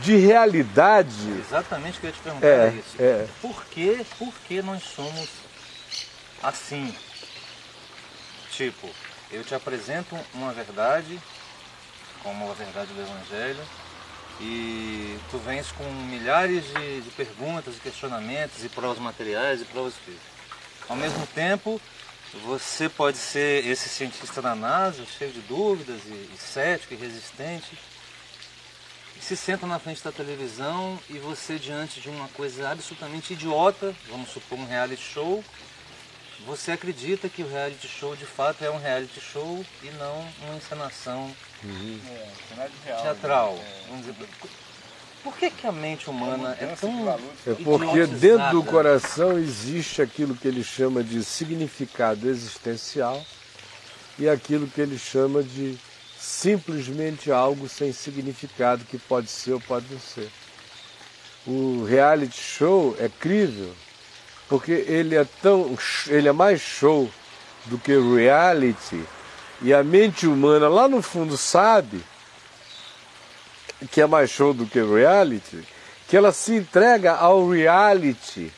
de realidade. Exatamente o que eu ia te perguntar É, era isso. é. Por, que, por que nós somos assim? Tipo, eu te apresento uma verdade, como a verdade do Evangelho, e tu vens com milhares de, de perguntas, e questionamentos, e provas materiais e provas físicas. Ao mesmo tempo, você pode ser esse cientista da NASA, cheio de dúvidas, e, e cético, e resistente, se senta na frente da televisão e você diante de uma coisa absolutamente idiota, vamos supor um reality show, você acredita que o reality show de fato é um reality show e não uma encenação É, cenário real. teatral. né? É. Vamos dizer, por que, que a mente humana é tão. É porque dentro do coração existe aquilo que ele chama de significado existencial e aquilo que ele chama de simplesmente algo sem significado que pode ser ou pode não ser. O reality show é crível porque ele é tão ele é mais show do que reality e a mente humana lá no fundo sabe que é mais show do que reality, que ela se entrega ao reality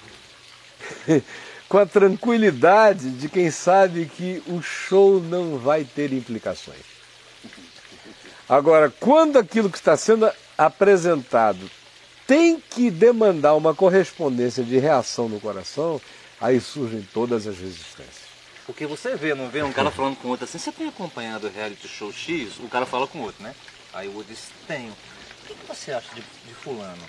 com a tranquilidade de quem sabe que o show não vai ter implicações. Agora, quando aquilo que está sendo apresentado tem que demandar uma correspondência de reação no coração, aí surgem todas as resistências. Porque você vê, não vê um cara falando com outro assim, você tem acompanhado o reality show X? O cara fala com o outro, né? Aí o outro diz, tenho. O que, que você acha de, de fulano?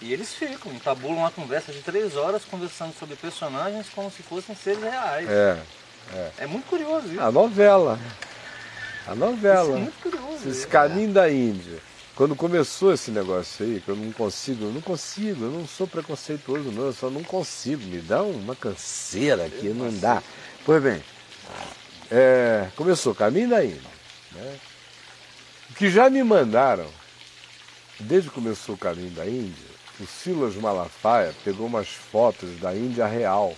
E eles ficam, entabulam uma conversa de três horas conversando sobre personagens como se fossem seres reais. É, É muito curioso isso. a novela. A Isso novela. é muito curioso. Esse caminho da Índia. Quando começou esse negócio aí, que eu não consigo, eu não consigo, eu não sou preconceituoso não, eu só não consigo, me dá uma canseira aqui, não dá. Pois bem, é, começou o caminho da Índia. Né? O que já me mandaram, desde que começou o caminho da Índia, o Silas Malafaia pegou umas fotos da Índia real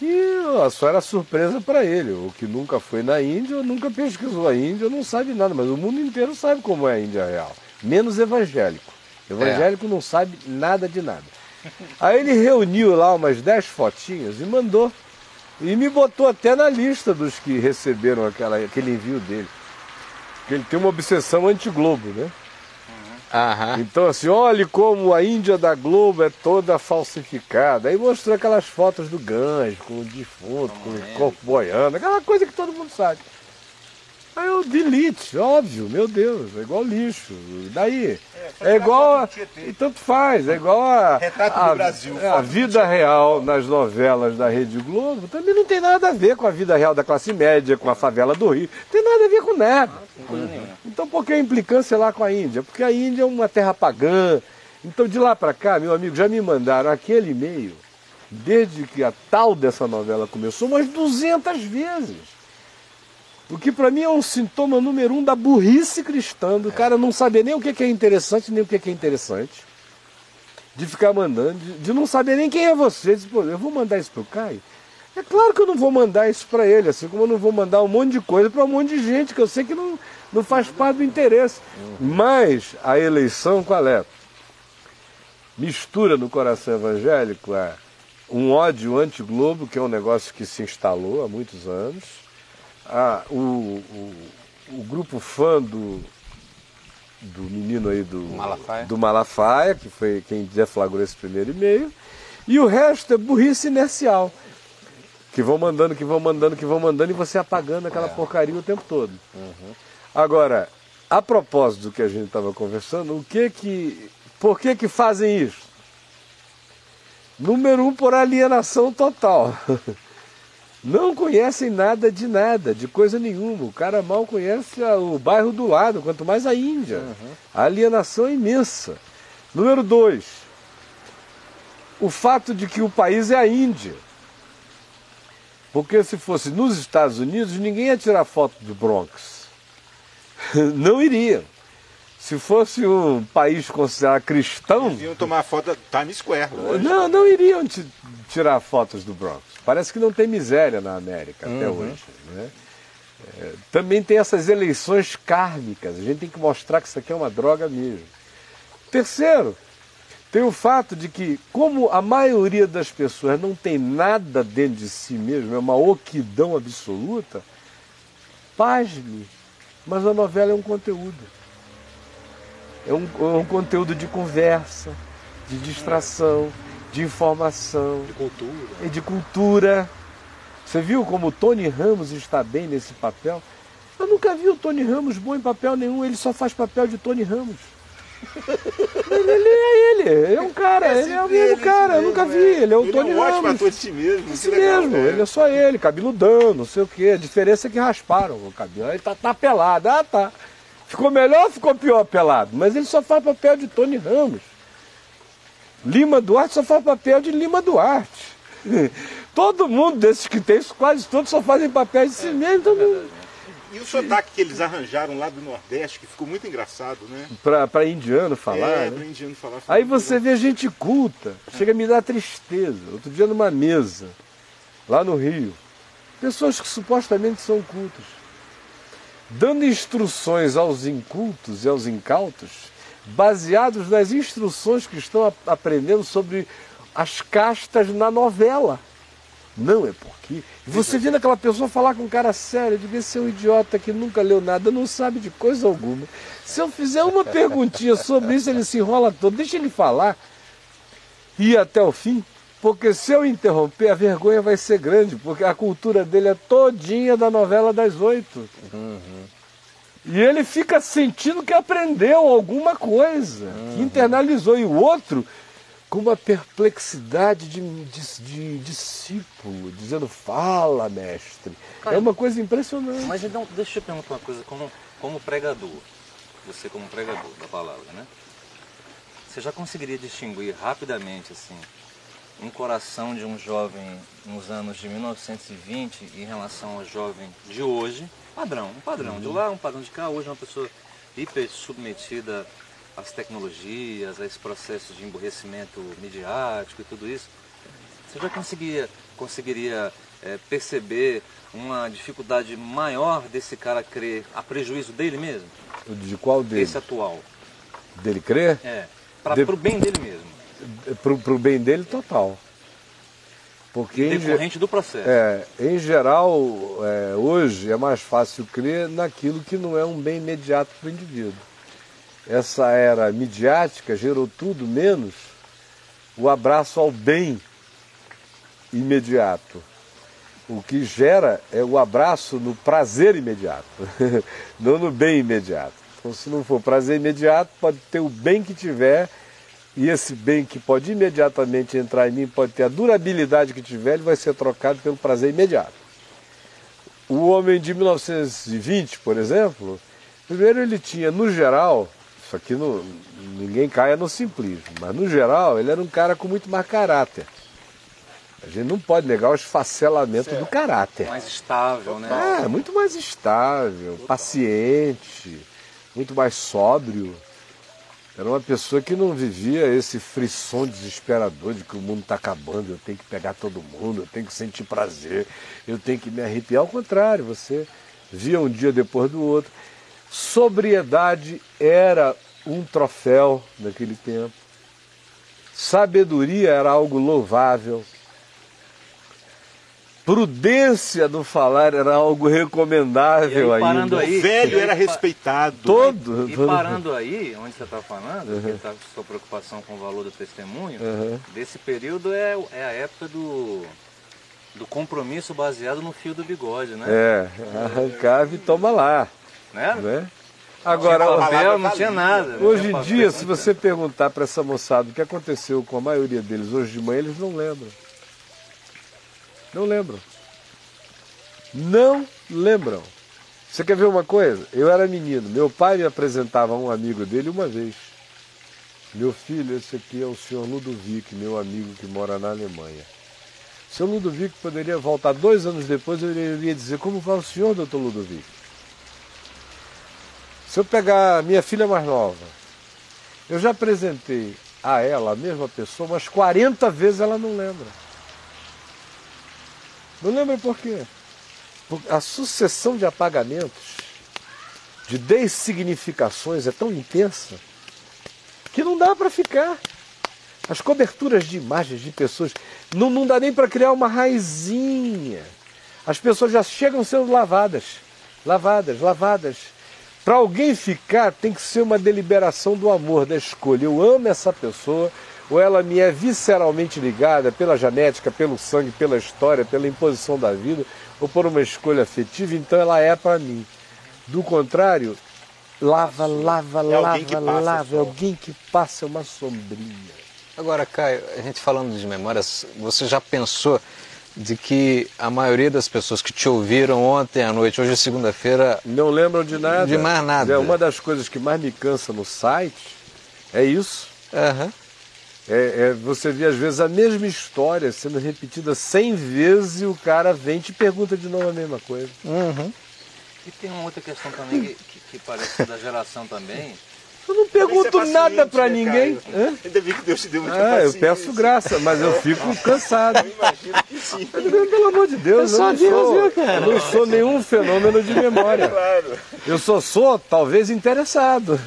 que só era surpresa para ele. O que nunca foi na Índia, ou nunca pesquisou a Índia, não sabe nada, mas o mundo inteiro sabe como é a Índia real. Menos evangélico. Evangélico não sabe nada de nada. Aí ele reuniu lá umas 10 fotinhas e mandou. E me botou até na lista dos que receberam aquela, aquele envio dele. Porque ele tem uma obsessão anti-globo, né? Então, assim, olhe como a Índia da Globo é toda falsificada. Aí mostrou aquelas fotos do Ganges, com o defunto, com o corpo boiando, aquela coisa que todo mundo sabe. Aí eu delete, óbvio, meu Deus, é igual lixo. Daí? É tirar igual. A, do e tanto faz, é igual a. Retrato do a, Brasil, é, a do vida real nas novelas da Rede Globo também não tem nada a ver com a vida real da classe média, com a favela do Rio. Não tem nada a ver com nada. Sem coisa nenhuma. Então por que a implicância lá com a Índia? Porque a Índia é uma terra pagã. Então de lá para cá, meu amigo, já me mandaram aquele e-mail, desde que a tal dessa novela começou, umas 200 vezes. O que para mim é um sintoma número um da burrice cristã, do cara não saber nem o que é interessante, nem o que é interessante. De ficar mandando, de, de não saber nem quem é você. Diz, Pô, eu vou mandar isso pro Caio? É claro que eu não vou mandar isso para ele, assim como eu não vou mandar um monte de coisa para um monte de gente que eu sei que não, não faz parte do interesse. Mas a eleição qual é? Mistura no coração evangélico é um ódio anti-globo, que é um negócio que se instalou há muitos anos. Ah, o, o, o grupo fã do, do menino aí do Malafaia. do Malafaia, que foi quem deflagrou esse primeiro e-mail. E o resto é burrice inercial. Que vão mandando, que vão mandando, que vão mandando e você apagando aquela porcaria o tempo todo. Agora, a propósito do que a gente estava conversando, o que que. Por que que fazem isso? Número um, por alienação total. Não conhecem nada de nada, de coisa nenhuma. O cara mal conhece o bairro do lado, quanto mais a Índia. A alienação é imensa. Número dois, o fato de que o país é a Índia. Porque se fosse nos Estados Unidos, ninguém ia tirar foto do Bronx. Não iriam. Se fosse um país considerado cristão, Eles iam tomar foto da Times Square. lógico. não, não iriam ti- tirar fotos do Bronx. Parece que não tem miséria na América até hoje. Né? É, também tem essas eleições kármicas. A gente tem que mostrar que isso aqui é uma droga mesmo. Terceiro, tem o fato de que, como a maioria das pessoas não tem nada dentro de si mesmo, é uma oquidão absoluta, pasme, mas a novela é um conteúdo. É um, é um conteúdo de conversa, de distração, de informação, De cultura. e de cultura. Você viu como o Tony Ramos está bem nesse papel? Eu nunca vi o Tony Ramos bom em papel nenhum, ele só faz papel de Tony Ramos. Ele, ele é ele, Ele é um cara, É ele é o mesmo cara, eu nunca mesmo, vi. é. Ele é o Ele Tony é um ótimo Ramos. ator de si mesmo. Que legal, mesmo, é. ele é só ele, cabeludão, não sei o quê. A diferença é que rasparam o cabelo. Ele tá, tá pelado. Ah, tá. Ficou melhor ou ficou pior pelado? Mas ele só faz papel de Tony Ramos. Lima Duarte só faz papel de Lima Duarte. Todo mundo desses que tem isso, quase todos só fazem papéis de si mesmo. Todo mundo. E o sotaque que eles arranjaram lá do Nordeste, que ficou muito engraçado, né? Pra indiano falar. é, né? indiano falar. Aí você vê gente culta, chega a me dar tristeza. Outro dia numa mesa, lá no Rio, pessoas que supostamente são cultas, dando instruções aos incultos e aos incautos, baseados nas instruções que estão aprendendo sobre as castas na novela. Não é porque. Você vendo aquela pessoa falar com um cara sério, de ver ser um idiota que nunca leu nada, não sabe de coisa alguma. Se eu fizer uma perguntinha sobre isso, ele se enrola todo. Deixa ele falar e até o fim, porque se eu interromper, a vergonha vai ser grande, porque a cultura dele é todinha da novela das oito. E ele fica sentindo que aprendeu alguma coisa, que internalizou. E o outro, com uma perplexidade de, de- de discípulo, dizendo: Fala, mestre. Cara, é uma coisa impressionante. Mas então, deixa eu te perguntar uma coisa, como, como pregador, você como pregador da palavra, né? Você já conseguiria distinguir rapidamente, assim, um coração de um jovem nos anos de 1920 em relação ao jovem de hoje? Padrão, um padrão. De lá, um padrão de cá. Hoje é uma pessoa hiper submetida às tecnologias, esse processo de emburrecimento midiático e tudo isso. Você já conseguiria, conseguiria eh, perceber uma dificuldade maior desse cara crer a prejuízo dele mesmo? De qual dele? Esse atual. Dele crer? É. Para De- o bem dele mesmo. Pro, pro bem dele, total. Porque em, Decorrente do processo. é, em geral, é, hoje é mais fácil crer naquilo que não é um bem imediato para o indivíduo. Essa era midiática gerou tudo menos o abraço ao bem imediato. O que gera é o abraço no prazer imediato, não no bem imediato. Então, se não for prazer imediato, pode ter o bem que tiver, e esse bem que pode imediatamente entrar em mim, pode ter a durabilidade que tiver, ele vai ser trocado pelo prazer imediato. O homem de 1920, por exemplo, primeiro ele tinha, no geral, isso aqui não, ninguém caia no simplismo, mas no geral ele era um cara com muito mais caráter. A gente não pode negar o esfacelamento do caráter. Mais estável, né? É, muito mais estável, paciente, muito mais sóbrio. Era uma pessoa que não vivia esse frisson desesperador de que o mundo está acabando, eu tenho que pegar todo mundo, eu tenho que sentir prazer, eu tenho que me arrepiar. Ao contrário, você via um dia depois do outro. Sobriedade era um troféu naquele tempo. Sabedoria era algo louvável. Prudência no falar era algo recomendável E aí, parando ainda. aí- O velho E aí, era respeitado. Todo. E todo- parando aí, onde você está falando, que tá sua preocupação com o valor do testemunho, Uhum. desse período é, é a época do, do compromisso baseado no fio do bigode, né? É, arrancava e toma lá. Né? Né? Tinha Agora, não tinha ali, nada. não hoje tinha em dia, se você perguntar para essa moçada o que aconteceu com a maioria deles hoje de manhã, eles não lembram. Não lembram. Não lembram. Você quer ver uma coisa? Eu era menino, meu pai me apresentava a um amigo dele uma vez. Meu filho, esse aqui é o senhor Ludovic, meu amigo que mora na Alemanha. O senhor Ludovic poderia voltar dois anos depois, eu iria dizer, como vai o senhor, doutor Ludovic? Se eu pegar a minha filha mais nova, eu já apresentei a ela, a mesma pessoa, umas 40 vezes ela não lembra. Não lembra por quê? Porque a sucessão de apagamentos, de dessignificações é tão intensa que não dá para ficar. As coberturas de imagens de pessoas não, não dá nem para criar uma raizinha. As pessoas já chegam sendo lavadas, lavadas, lavadas. Para alguém ficar, tem que ser uma deliberação do amor, da escolha. Eu amo essa pessoa, ou ela me é visceralmente ligada pela genética, pelo sangue, pela história, pela imposição da vida, ou por uma escolha afetiva, então ela é para mim. Do contrário, lava, lava, É lava, lava. É alguém que passa uma sombrinha. Agora, Caio, a gente falando de memórias, você já pensou de que a maioria das pessoas que te ouviram ontem à noite, hoje é segunda-feira, Não lembram de nada. De mais nada. É uma das coisas que mais me cansa no site é isso. aham, É, é você vê às vezes a mesma história sendo repetida cem vezes e o cara vem e te pergunta de novo a mesma coisa. uhum. E tem uma outra questão também que, que, que parece da geração também. Eu não pergunto é nada pra né, ninguém. Hã? Ainda bem que Deus te deu muita Ah, eu paciência. peço graça, mas eu fico cansado. Eu imagino que sim. Pelo amor de Deus, eu, só não Deus, sou, viu, cara? eu não sou nenhum fenômeno de memória. Claro. Eu só sou, talvez, interessado.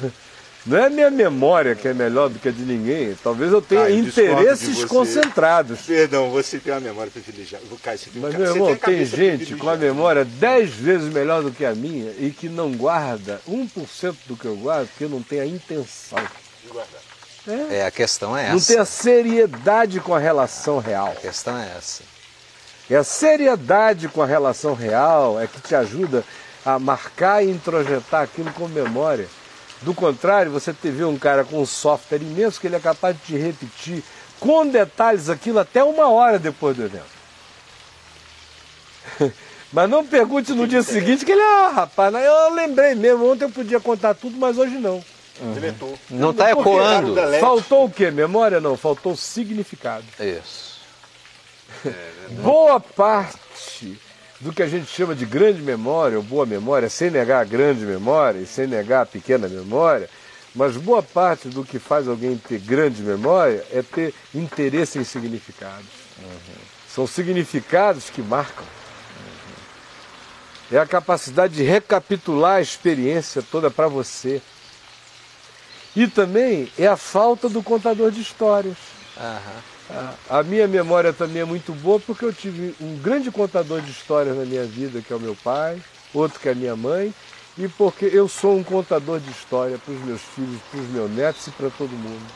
Não é a minha memória que é melhor do que a de ninguém. Talvez eu tenha Ah, eu de interesses concentrados. Perdão, você tem uma memória privilegiada. Caio, você tem, Mas, meu irmão, tem, tem gente com a memória dez vezes melhor do que a minha e que não guarda 1% do que eu guardo porque não tem a intenção. de guardar. É, a questão é Não essa. tem a seriedade com a relação real. A questão é essa. E a seriedade com a relação real é que te ajuda a marcar e introjetar aquilo com memória. Do contrário, você te vê um cara com um software imenso que ele é capaz de te repetir com detalhes aquilo até uma hora depois do evento. Mas não pergunte no dia seguinte que ele, ah, rapaz, eu lembrei mesmo, ontem eu podia contar tudo, mas hoje não. Deletou. Não está ecoando. Faltou o quê? Memória não, faltou significado. Isso. Boa parte do que a gente chama de grande memória ou boa memória, sem negar a grande memória e sem negar a pequena memória, mas boa parte do que faz alguém ter grande memória é ter interesse em significados. São significados que marcam. É a capacidade de recapitular a experiência toda para você. E também é a falta do contador de histórias. Aham. A minha memória também é muito boa porque eu tive um grande contador de histórias na minha vida, que é o meu pai, outro que é a minha mãe, e porque eu sou um contador de história para os meus filhos, para os meus netos e para todo mundo.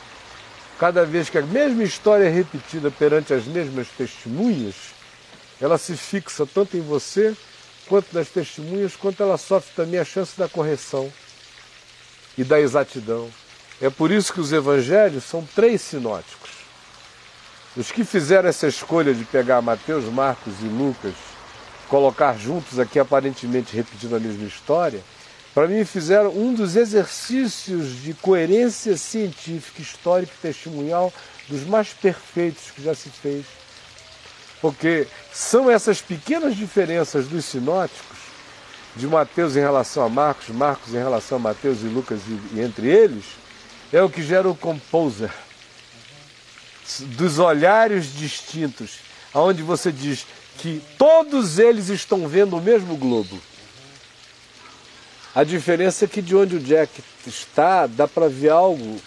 Cada vez que a mesma história é repetida perante as mesmas testemunhas, ela se fixa tanto em você quanto nas testemunhas, quanto ela sofre também a chance da correção e da exatidão. É por isso que os evangelhos são três sinóticos. Os que fizeram essa escolha de pegar Mateus, Marcos e Lucas, colocar juntos aqui aparentemente repetindo a mesma história, para mim fizeram um dos exercícios de coerência científica, histórica e testemunhal dos mais perfeitos que já se fez. Porque são essas pequenas diferenças dos sinóticos, de Mateus em relação a Marcos, Marcos em relação a Mateus e Lucas e, e entre eles, é o que gera o composer dos olhares distintos, aonde você diz que todos eles estão vendo o mesmo globo. A diferença é que de onde o Jack está, dá para ver algo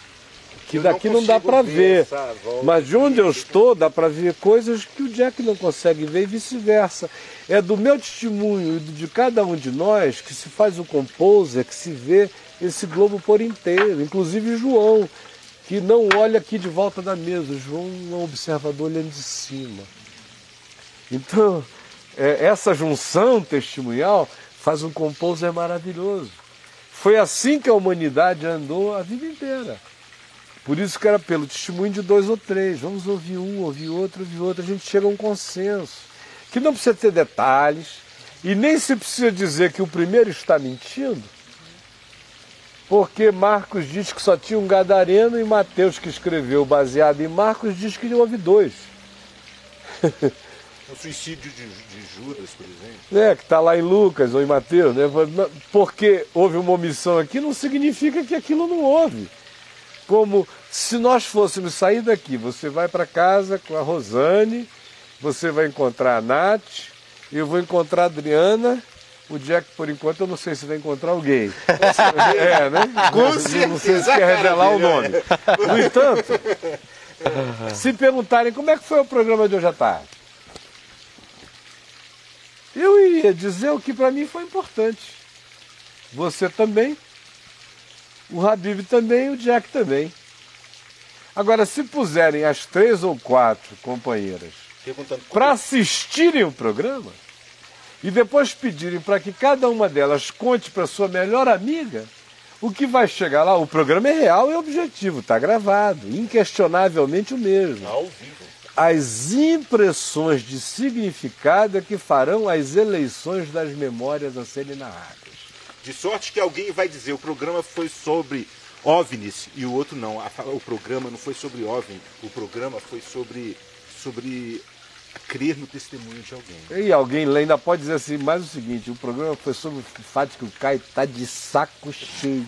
que Eu não daqui não, dá consigo para ver Mas de onde eu estou, dá para ver coisas que o Jack não consegue ver e vice-versa. É do meu testemunho e de cada um de nós que se faz o composer, que se vê esse globo por inteiro, inclusive João, que não olha aqui de volta da mesa. João é um observador olhando de cima. Então, é, essa junção testemunhal faz um composer maravilhoso. Foi assim que a humanidade andou a vida inteira. Por isso que era pelo testemunho de dois ou três. Vamos ouvir um, ouvir outro, ouvir outro. A gente chega a um consenso. Que não precisa ter detalhes. E nem se precisa dizer que o primeiro está mentindo. Porque Marcos diz que só tinha um gadareno e Mateus, que escreveu baseado em Marcos, diz que houve dois. O suicídio de, de Judas, por exemplo. né, que está lá em Lucas ou em Mateus, né? porque houve uma omissão aqui, não significa que aquilo não houve. Como se nós fôssemos sair daqui, você vai para casa com a Rosane, você vai encontrar a Nath, eu vou encontrar a Adriana, o Jack, por enquanto, eu não sei se vai encontrar alguém. É, né? Com Não sei se certeza, quer cara revelar o dele, nome. No entanto, se perguntarem como é que foi o programa de hoje à tarde, eu iria dizer o que para mim foi importante. Você também, o Habib também, o Jack também. Agora, se puserem as três ou quatro companheiras para assistirem o programa e depois pedirem para que cada uma delas conte para sua melhor amiga, O que vai chegar lá, o programa é real e objetivo, está gravado, inquestionavelmente o mesmo. Ao vivo. As impressões de significado é que farão as eleições das memórias a serem narradas. De sorte que alguém vai dizer o programa foi sobre OVNIs e o outro não. O programa não foi sobre OVNI, o programa foi sobre, sobre crer no testemunho de alguém. E alguém lá ainda pode dizer assim, mais o seguinte, o programa foi sobre o fato que o Caio tá de saco cheio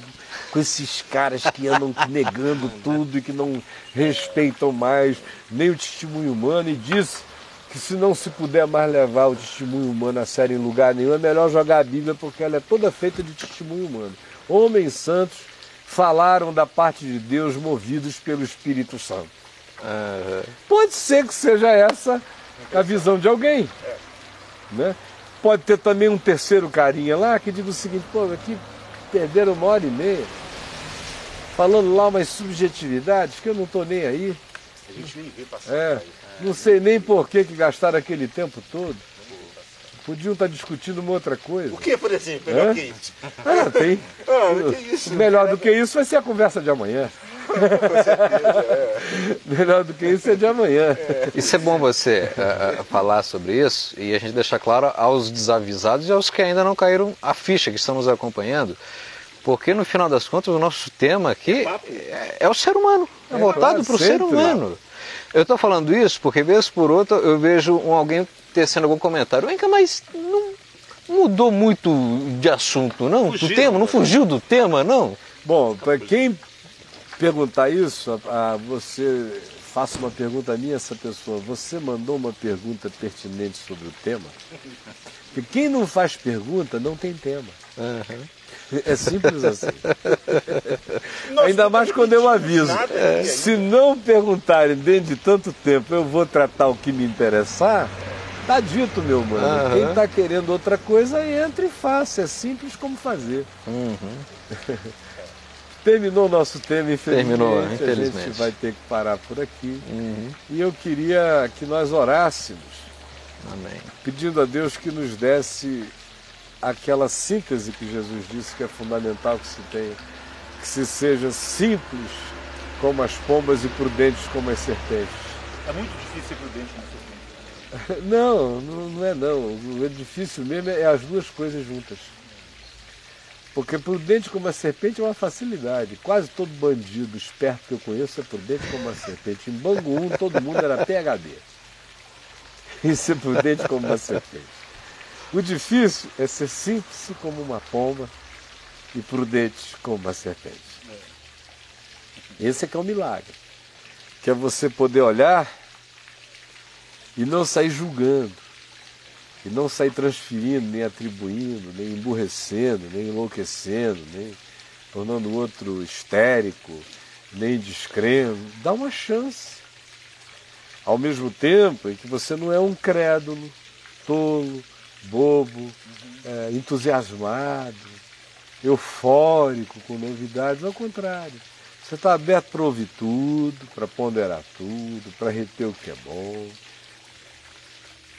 com esses caras que andam negando tudo e que não respeitam mais nem o testemunho humano e disse que se não se puder mais levar o testemunho humano a sério em lugar nenhum, é melhor jogar a Bíblia porque ela é toda feita de testemunho humano. Homens santos falaram da parte de Deus movidos pelo Espírito Santo. Aham. Pode ser que seja essa a visão de alguém. Né? Pode ter também um terceiro carinha lá que diga o seguinte, pô, aqui perderam uma hora e meia, falando lá umas subjetividades que eu não estou nem aí. A gente nem vê passar. É, não sei nem por que, que gastaram aquele tempo todo. Podiam estar discutindo uma outra coisa. O que, por exemplo, melhor É? que isso? Ah, tem. Ah, que isso? Melhor do que isso vai ser a conversa de amanhã. Melhor do que isso é de amanhã. Isso é bom você eh, falar sobre isso e a gente deixar claro aos desavisados e aos que ainda não caíram a ficha, que estão nos acompanhando, porque no final das contas o nosso tema aqui é, é o ser humano, é, É, voltado para o ser humano. Eu estou falando isso porque, vez por outra, eu vejo um, alguém tecendo algum comentário. Vem cá, mas não mudou muito de assunto, não? Fugiu, do tema? Não né? fugiu do tema, não? Bom, para quem perguntar isso, a, a você faça uma pergunta a mim, essa pessoa, você mandou uma pergunta pertinente sobre o tema? Porque quem não faz pergunta não tem tema. É simples assim. Ainda mais quando eu aviso. nada ainda. Se não perguntarem dentro de tanto tempo, eu vou tratar o que me interessar. Tá dito, meu mano. Aham. Quem tá querendo outra coisa, entra e faça. É simples como fazer. Terminou o nosso tema, infelizmente. Terminou, A gente infelizmente. vai ter que parar por aqui. E eu queria que nós orássemos, Amém. pedindo a Deus que nos desse aquela síntese que Jesus disse que é fundamental que se tenha, que se seja simples como as pombas e prudentes como as serpentes. É muito difícil ser prudente nessa tempo. Não, não não é não. O difícil mesmo é as duas coisas juntas. Porque prudente como a serpente é uma facilidade. Quase todo bandido esperto que eu conheço é prudente como a serpente. Em Bangu 1 todo mundo era PHD. E ser prudente como uma serpente. O difícil é ser simples como uma pomba e prudente como uma serpente. Esse é que é o milagre. Que é você poder olhar e não sair julgando, e não sair transferindo, nem atribuindo, nem emburrecendo, nem enlouquecendo, nem tornando o outro histérico, nem descrendo. Dá uma chance. Ao mesmo tempo em que você não é um crédulo, tolo, bobo, é, entusiasmado, eufórico com novidades, ao contrário. Você está aberto para ouvir tudo, para ponderar tudo, para reter o que é bom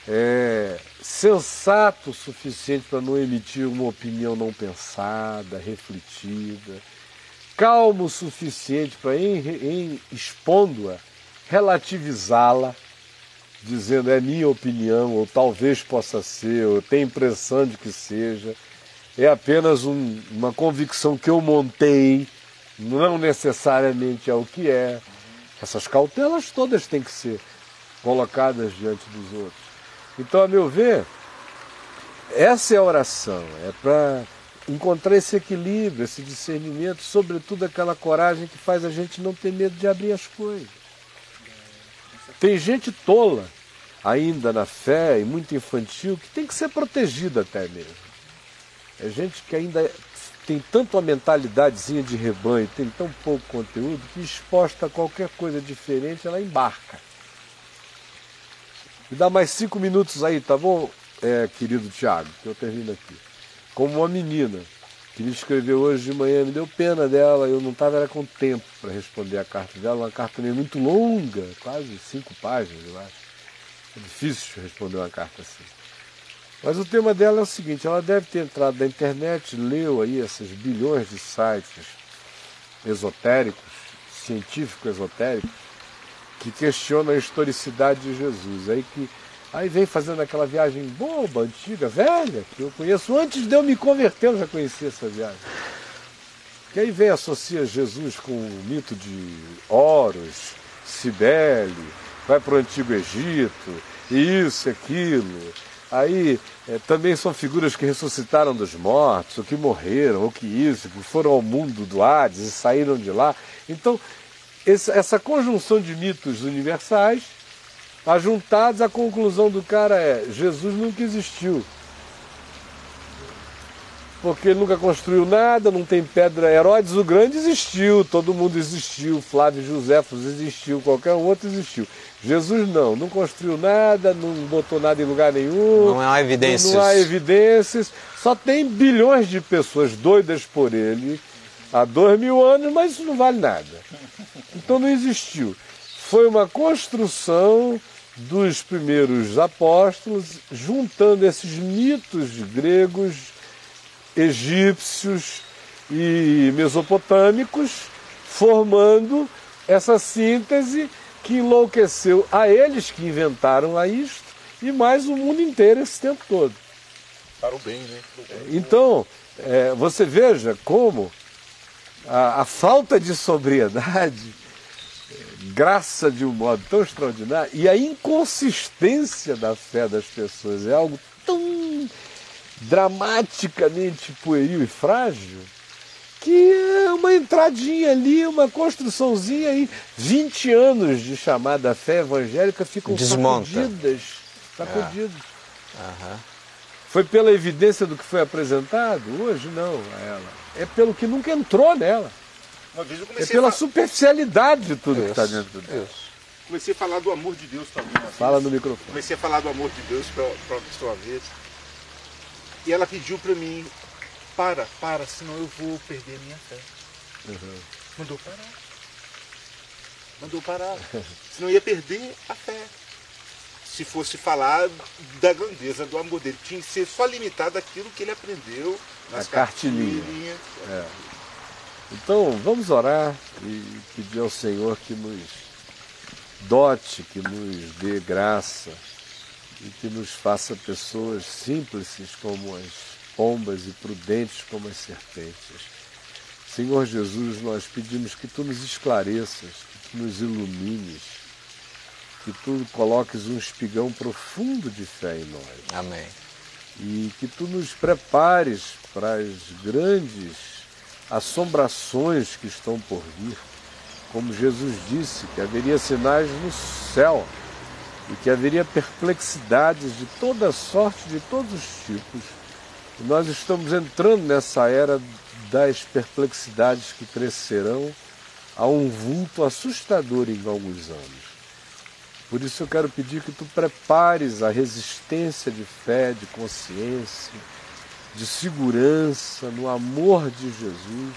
é, sensato o suficiente para não emitir uma opinião não pensada, refletida, calmo o suficiente para, em, em expondo-a, relativizá-la, dizendo é minha opinião, ou talvez possa ser, ou tenho impressão de que seja, é apenas um- uma convicção que eu montei, não necessariamente é o que é. Essas cautelas todas têm que ser colocadas diante dos outros. Então, a meu ver, essa é a oração, é para encontrar esse equilíbrio, esse discernimento, sobretudo aquela coragem que faz a gente não ter medo de abrir as coisas. Tem gente tola ainda na fé e muito infantil que tem que ser protegida até mesmo. É gente que ainda tem tanto a mentalidadezinha de rebanho, tem tão pouco conteúdo, que exposta a qualquer coisa diferente, ela embarca. Me dá mais cinco minutos aí, tá bom, é, querido Tiago, que eu termino aqui. Como uma menina que me escreveu hoje de manhã, me deu pena dela, eu não estava com tempo para responder a carta dela, uma carta meio muito longa, quase cinco páginas, eu acho. É difícil responder uma carta assim. Mas o tema dela é o seguinte, ela deve ter entrado na internet, leu aí esses bilhões de sites esotéricos, científicos esotéricos, que questionam a historicidade de Jesus. Aí que aí vem fazendo aquela viagem boba, antiga, velha, que eu conheço antes de eu me converter, eu já conhecia essa viagem. Que aí vem associa Jesus com o mito de Horus, Cibele, vai para o Antigo Egito, isso, aquilo. Aí é, também são figuras que ressuscitaram dos mortos, ou que morreram, ou que isso, que foram ao mundo do Hades e saíram de lá. Então, essa conjunção de mitos universais, ajuntados, a conclusão do cara é: Jesus nunca existiu. Porque ele nunca construiu nada, não tem pedra. Herodes o Grande existiu, todo mundo existiu, Flávio Joséfos existiu, qualquer outro existiu. Jesus não, não construiu nada, não botou nada em lugar nenhum. Não há evidências. Não, não há evidências. Só tem bilhões de pessoas doidas por ele há dois mil anos, mas isso não vale nada. Então não existiu. Foi uma construção dos primeiros apóstolos, juntando esses mitos gregos, egípcios e mesopotâmicos, formando essa síntese que enlouqueceu a eles que inventaram a isto e mais o mundo inteiro esse tempo todo. Para o bem, né? Então, é, você veja como a, a, falta de sobriedade, graça de um modo tão extraordinário, e a inconsistência da fé das pessoas é algo tão dramaticamente pueril e frágil que é uma entradinha ali, uma construçãozinha aí, 20 anos de chamada fé evangélica ficam Desmonta. sacudidas. Sacudidas. Aham. Foi pela evidência do que foi apresentado? Hoje não, a ela. É pelo que nunca entrou nela. Uma vez eu É pela a, superficialidade de tudo que está dentro dela. isso. comecei a falar do amor de Deus uma Fala vez. no microfone. Comecei a falar do amor de Deus para uma pessoa vez. E ela pediu para mim, para, para, senão eu vou perder minha fé. Uhum. Mandou parar. Mandou parar. Senão eu ia perder a fé. Se fosse falar da grandeza do amor dele. Tinha que ser só limitado àquilo que ele aprendeu nas cartilinha. cartilhinhas. Então, vamos orar e pedir ao Senhor que nos dote, que nos dê graça e que nos faça pessoas simples como as pombas e prudentes como as serpentes. Senhor Jesus, nós pedimos que tu nos esclareças, que tu nos ilumines, que tu coloques um espigão profundo de fé em nós Amém. e que tu nos prepares para as grandes assombrações que estão por vir. Como Jesus disse, que haveria sinais no céu e que haveria perplexidades de toda sorte, de todos os tipos. E nós estamos entrando nessa era das perplexidades que crescerão a um vulto assustador em alguns anos. Por isso eu quero pedir que tu prepares a resistência de fé, de consciência, de segurança, no amor de Jesus,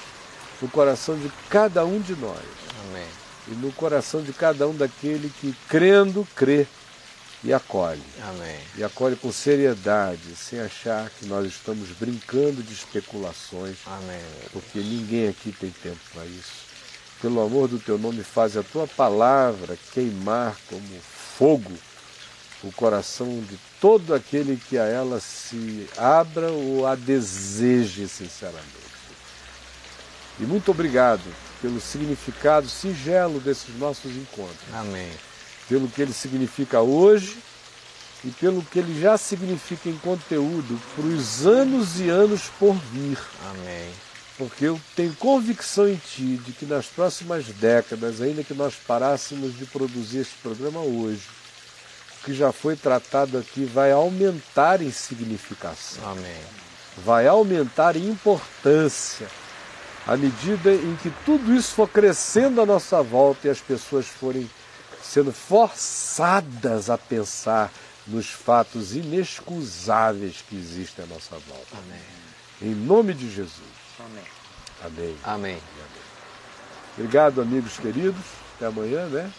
no coração de cada um de nós Amém. e no coração de cada um daquele que, crendo, crê e acolhe. Amém. E acolhe com seriedade, sem achar que nós estamos brincando de especulações, Amém. porque ninguém aqui tem tempo para isso. Pelo amor do teu nome, faz a tua palavra queimar como fogo o coração de todo aquele que a ela se abra ou a deseje sinceramente. E muito obrigado pelo significado singelo desses nossos encontros, Amém. pelo que ele significa hoje e pelo que ele já significa em conteúdo para os anos e anos por vir Amém. Porque eu tenho convicção em ti de que nas próximas décadas, ainda que nós parássemos de produzir este programa hoje, o que já foi tratado aqui vai aumentar em significação, Amém. vai aumentar em importância, à medida em que tudo isso for crescendo à nossa volta e as pessoas forem sendo forçadas a pensar nos fatos inexcusáveis que existem à nossa volta. Amém. Em nome de Jesus. Amém. Amém. Amém. Obrigado, amigos queridos. Até amanhã, né?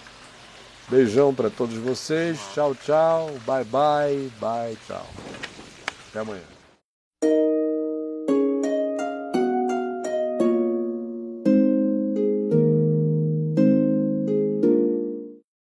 Beijão para todos vocês. Tchau, tchau. Bye, bye. Bye, tchau. Até amanhã.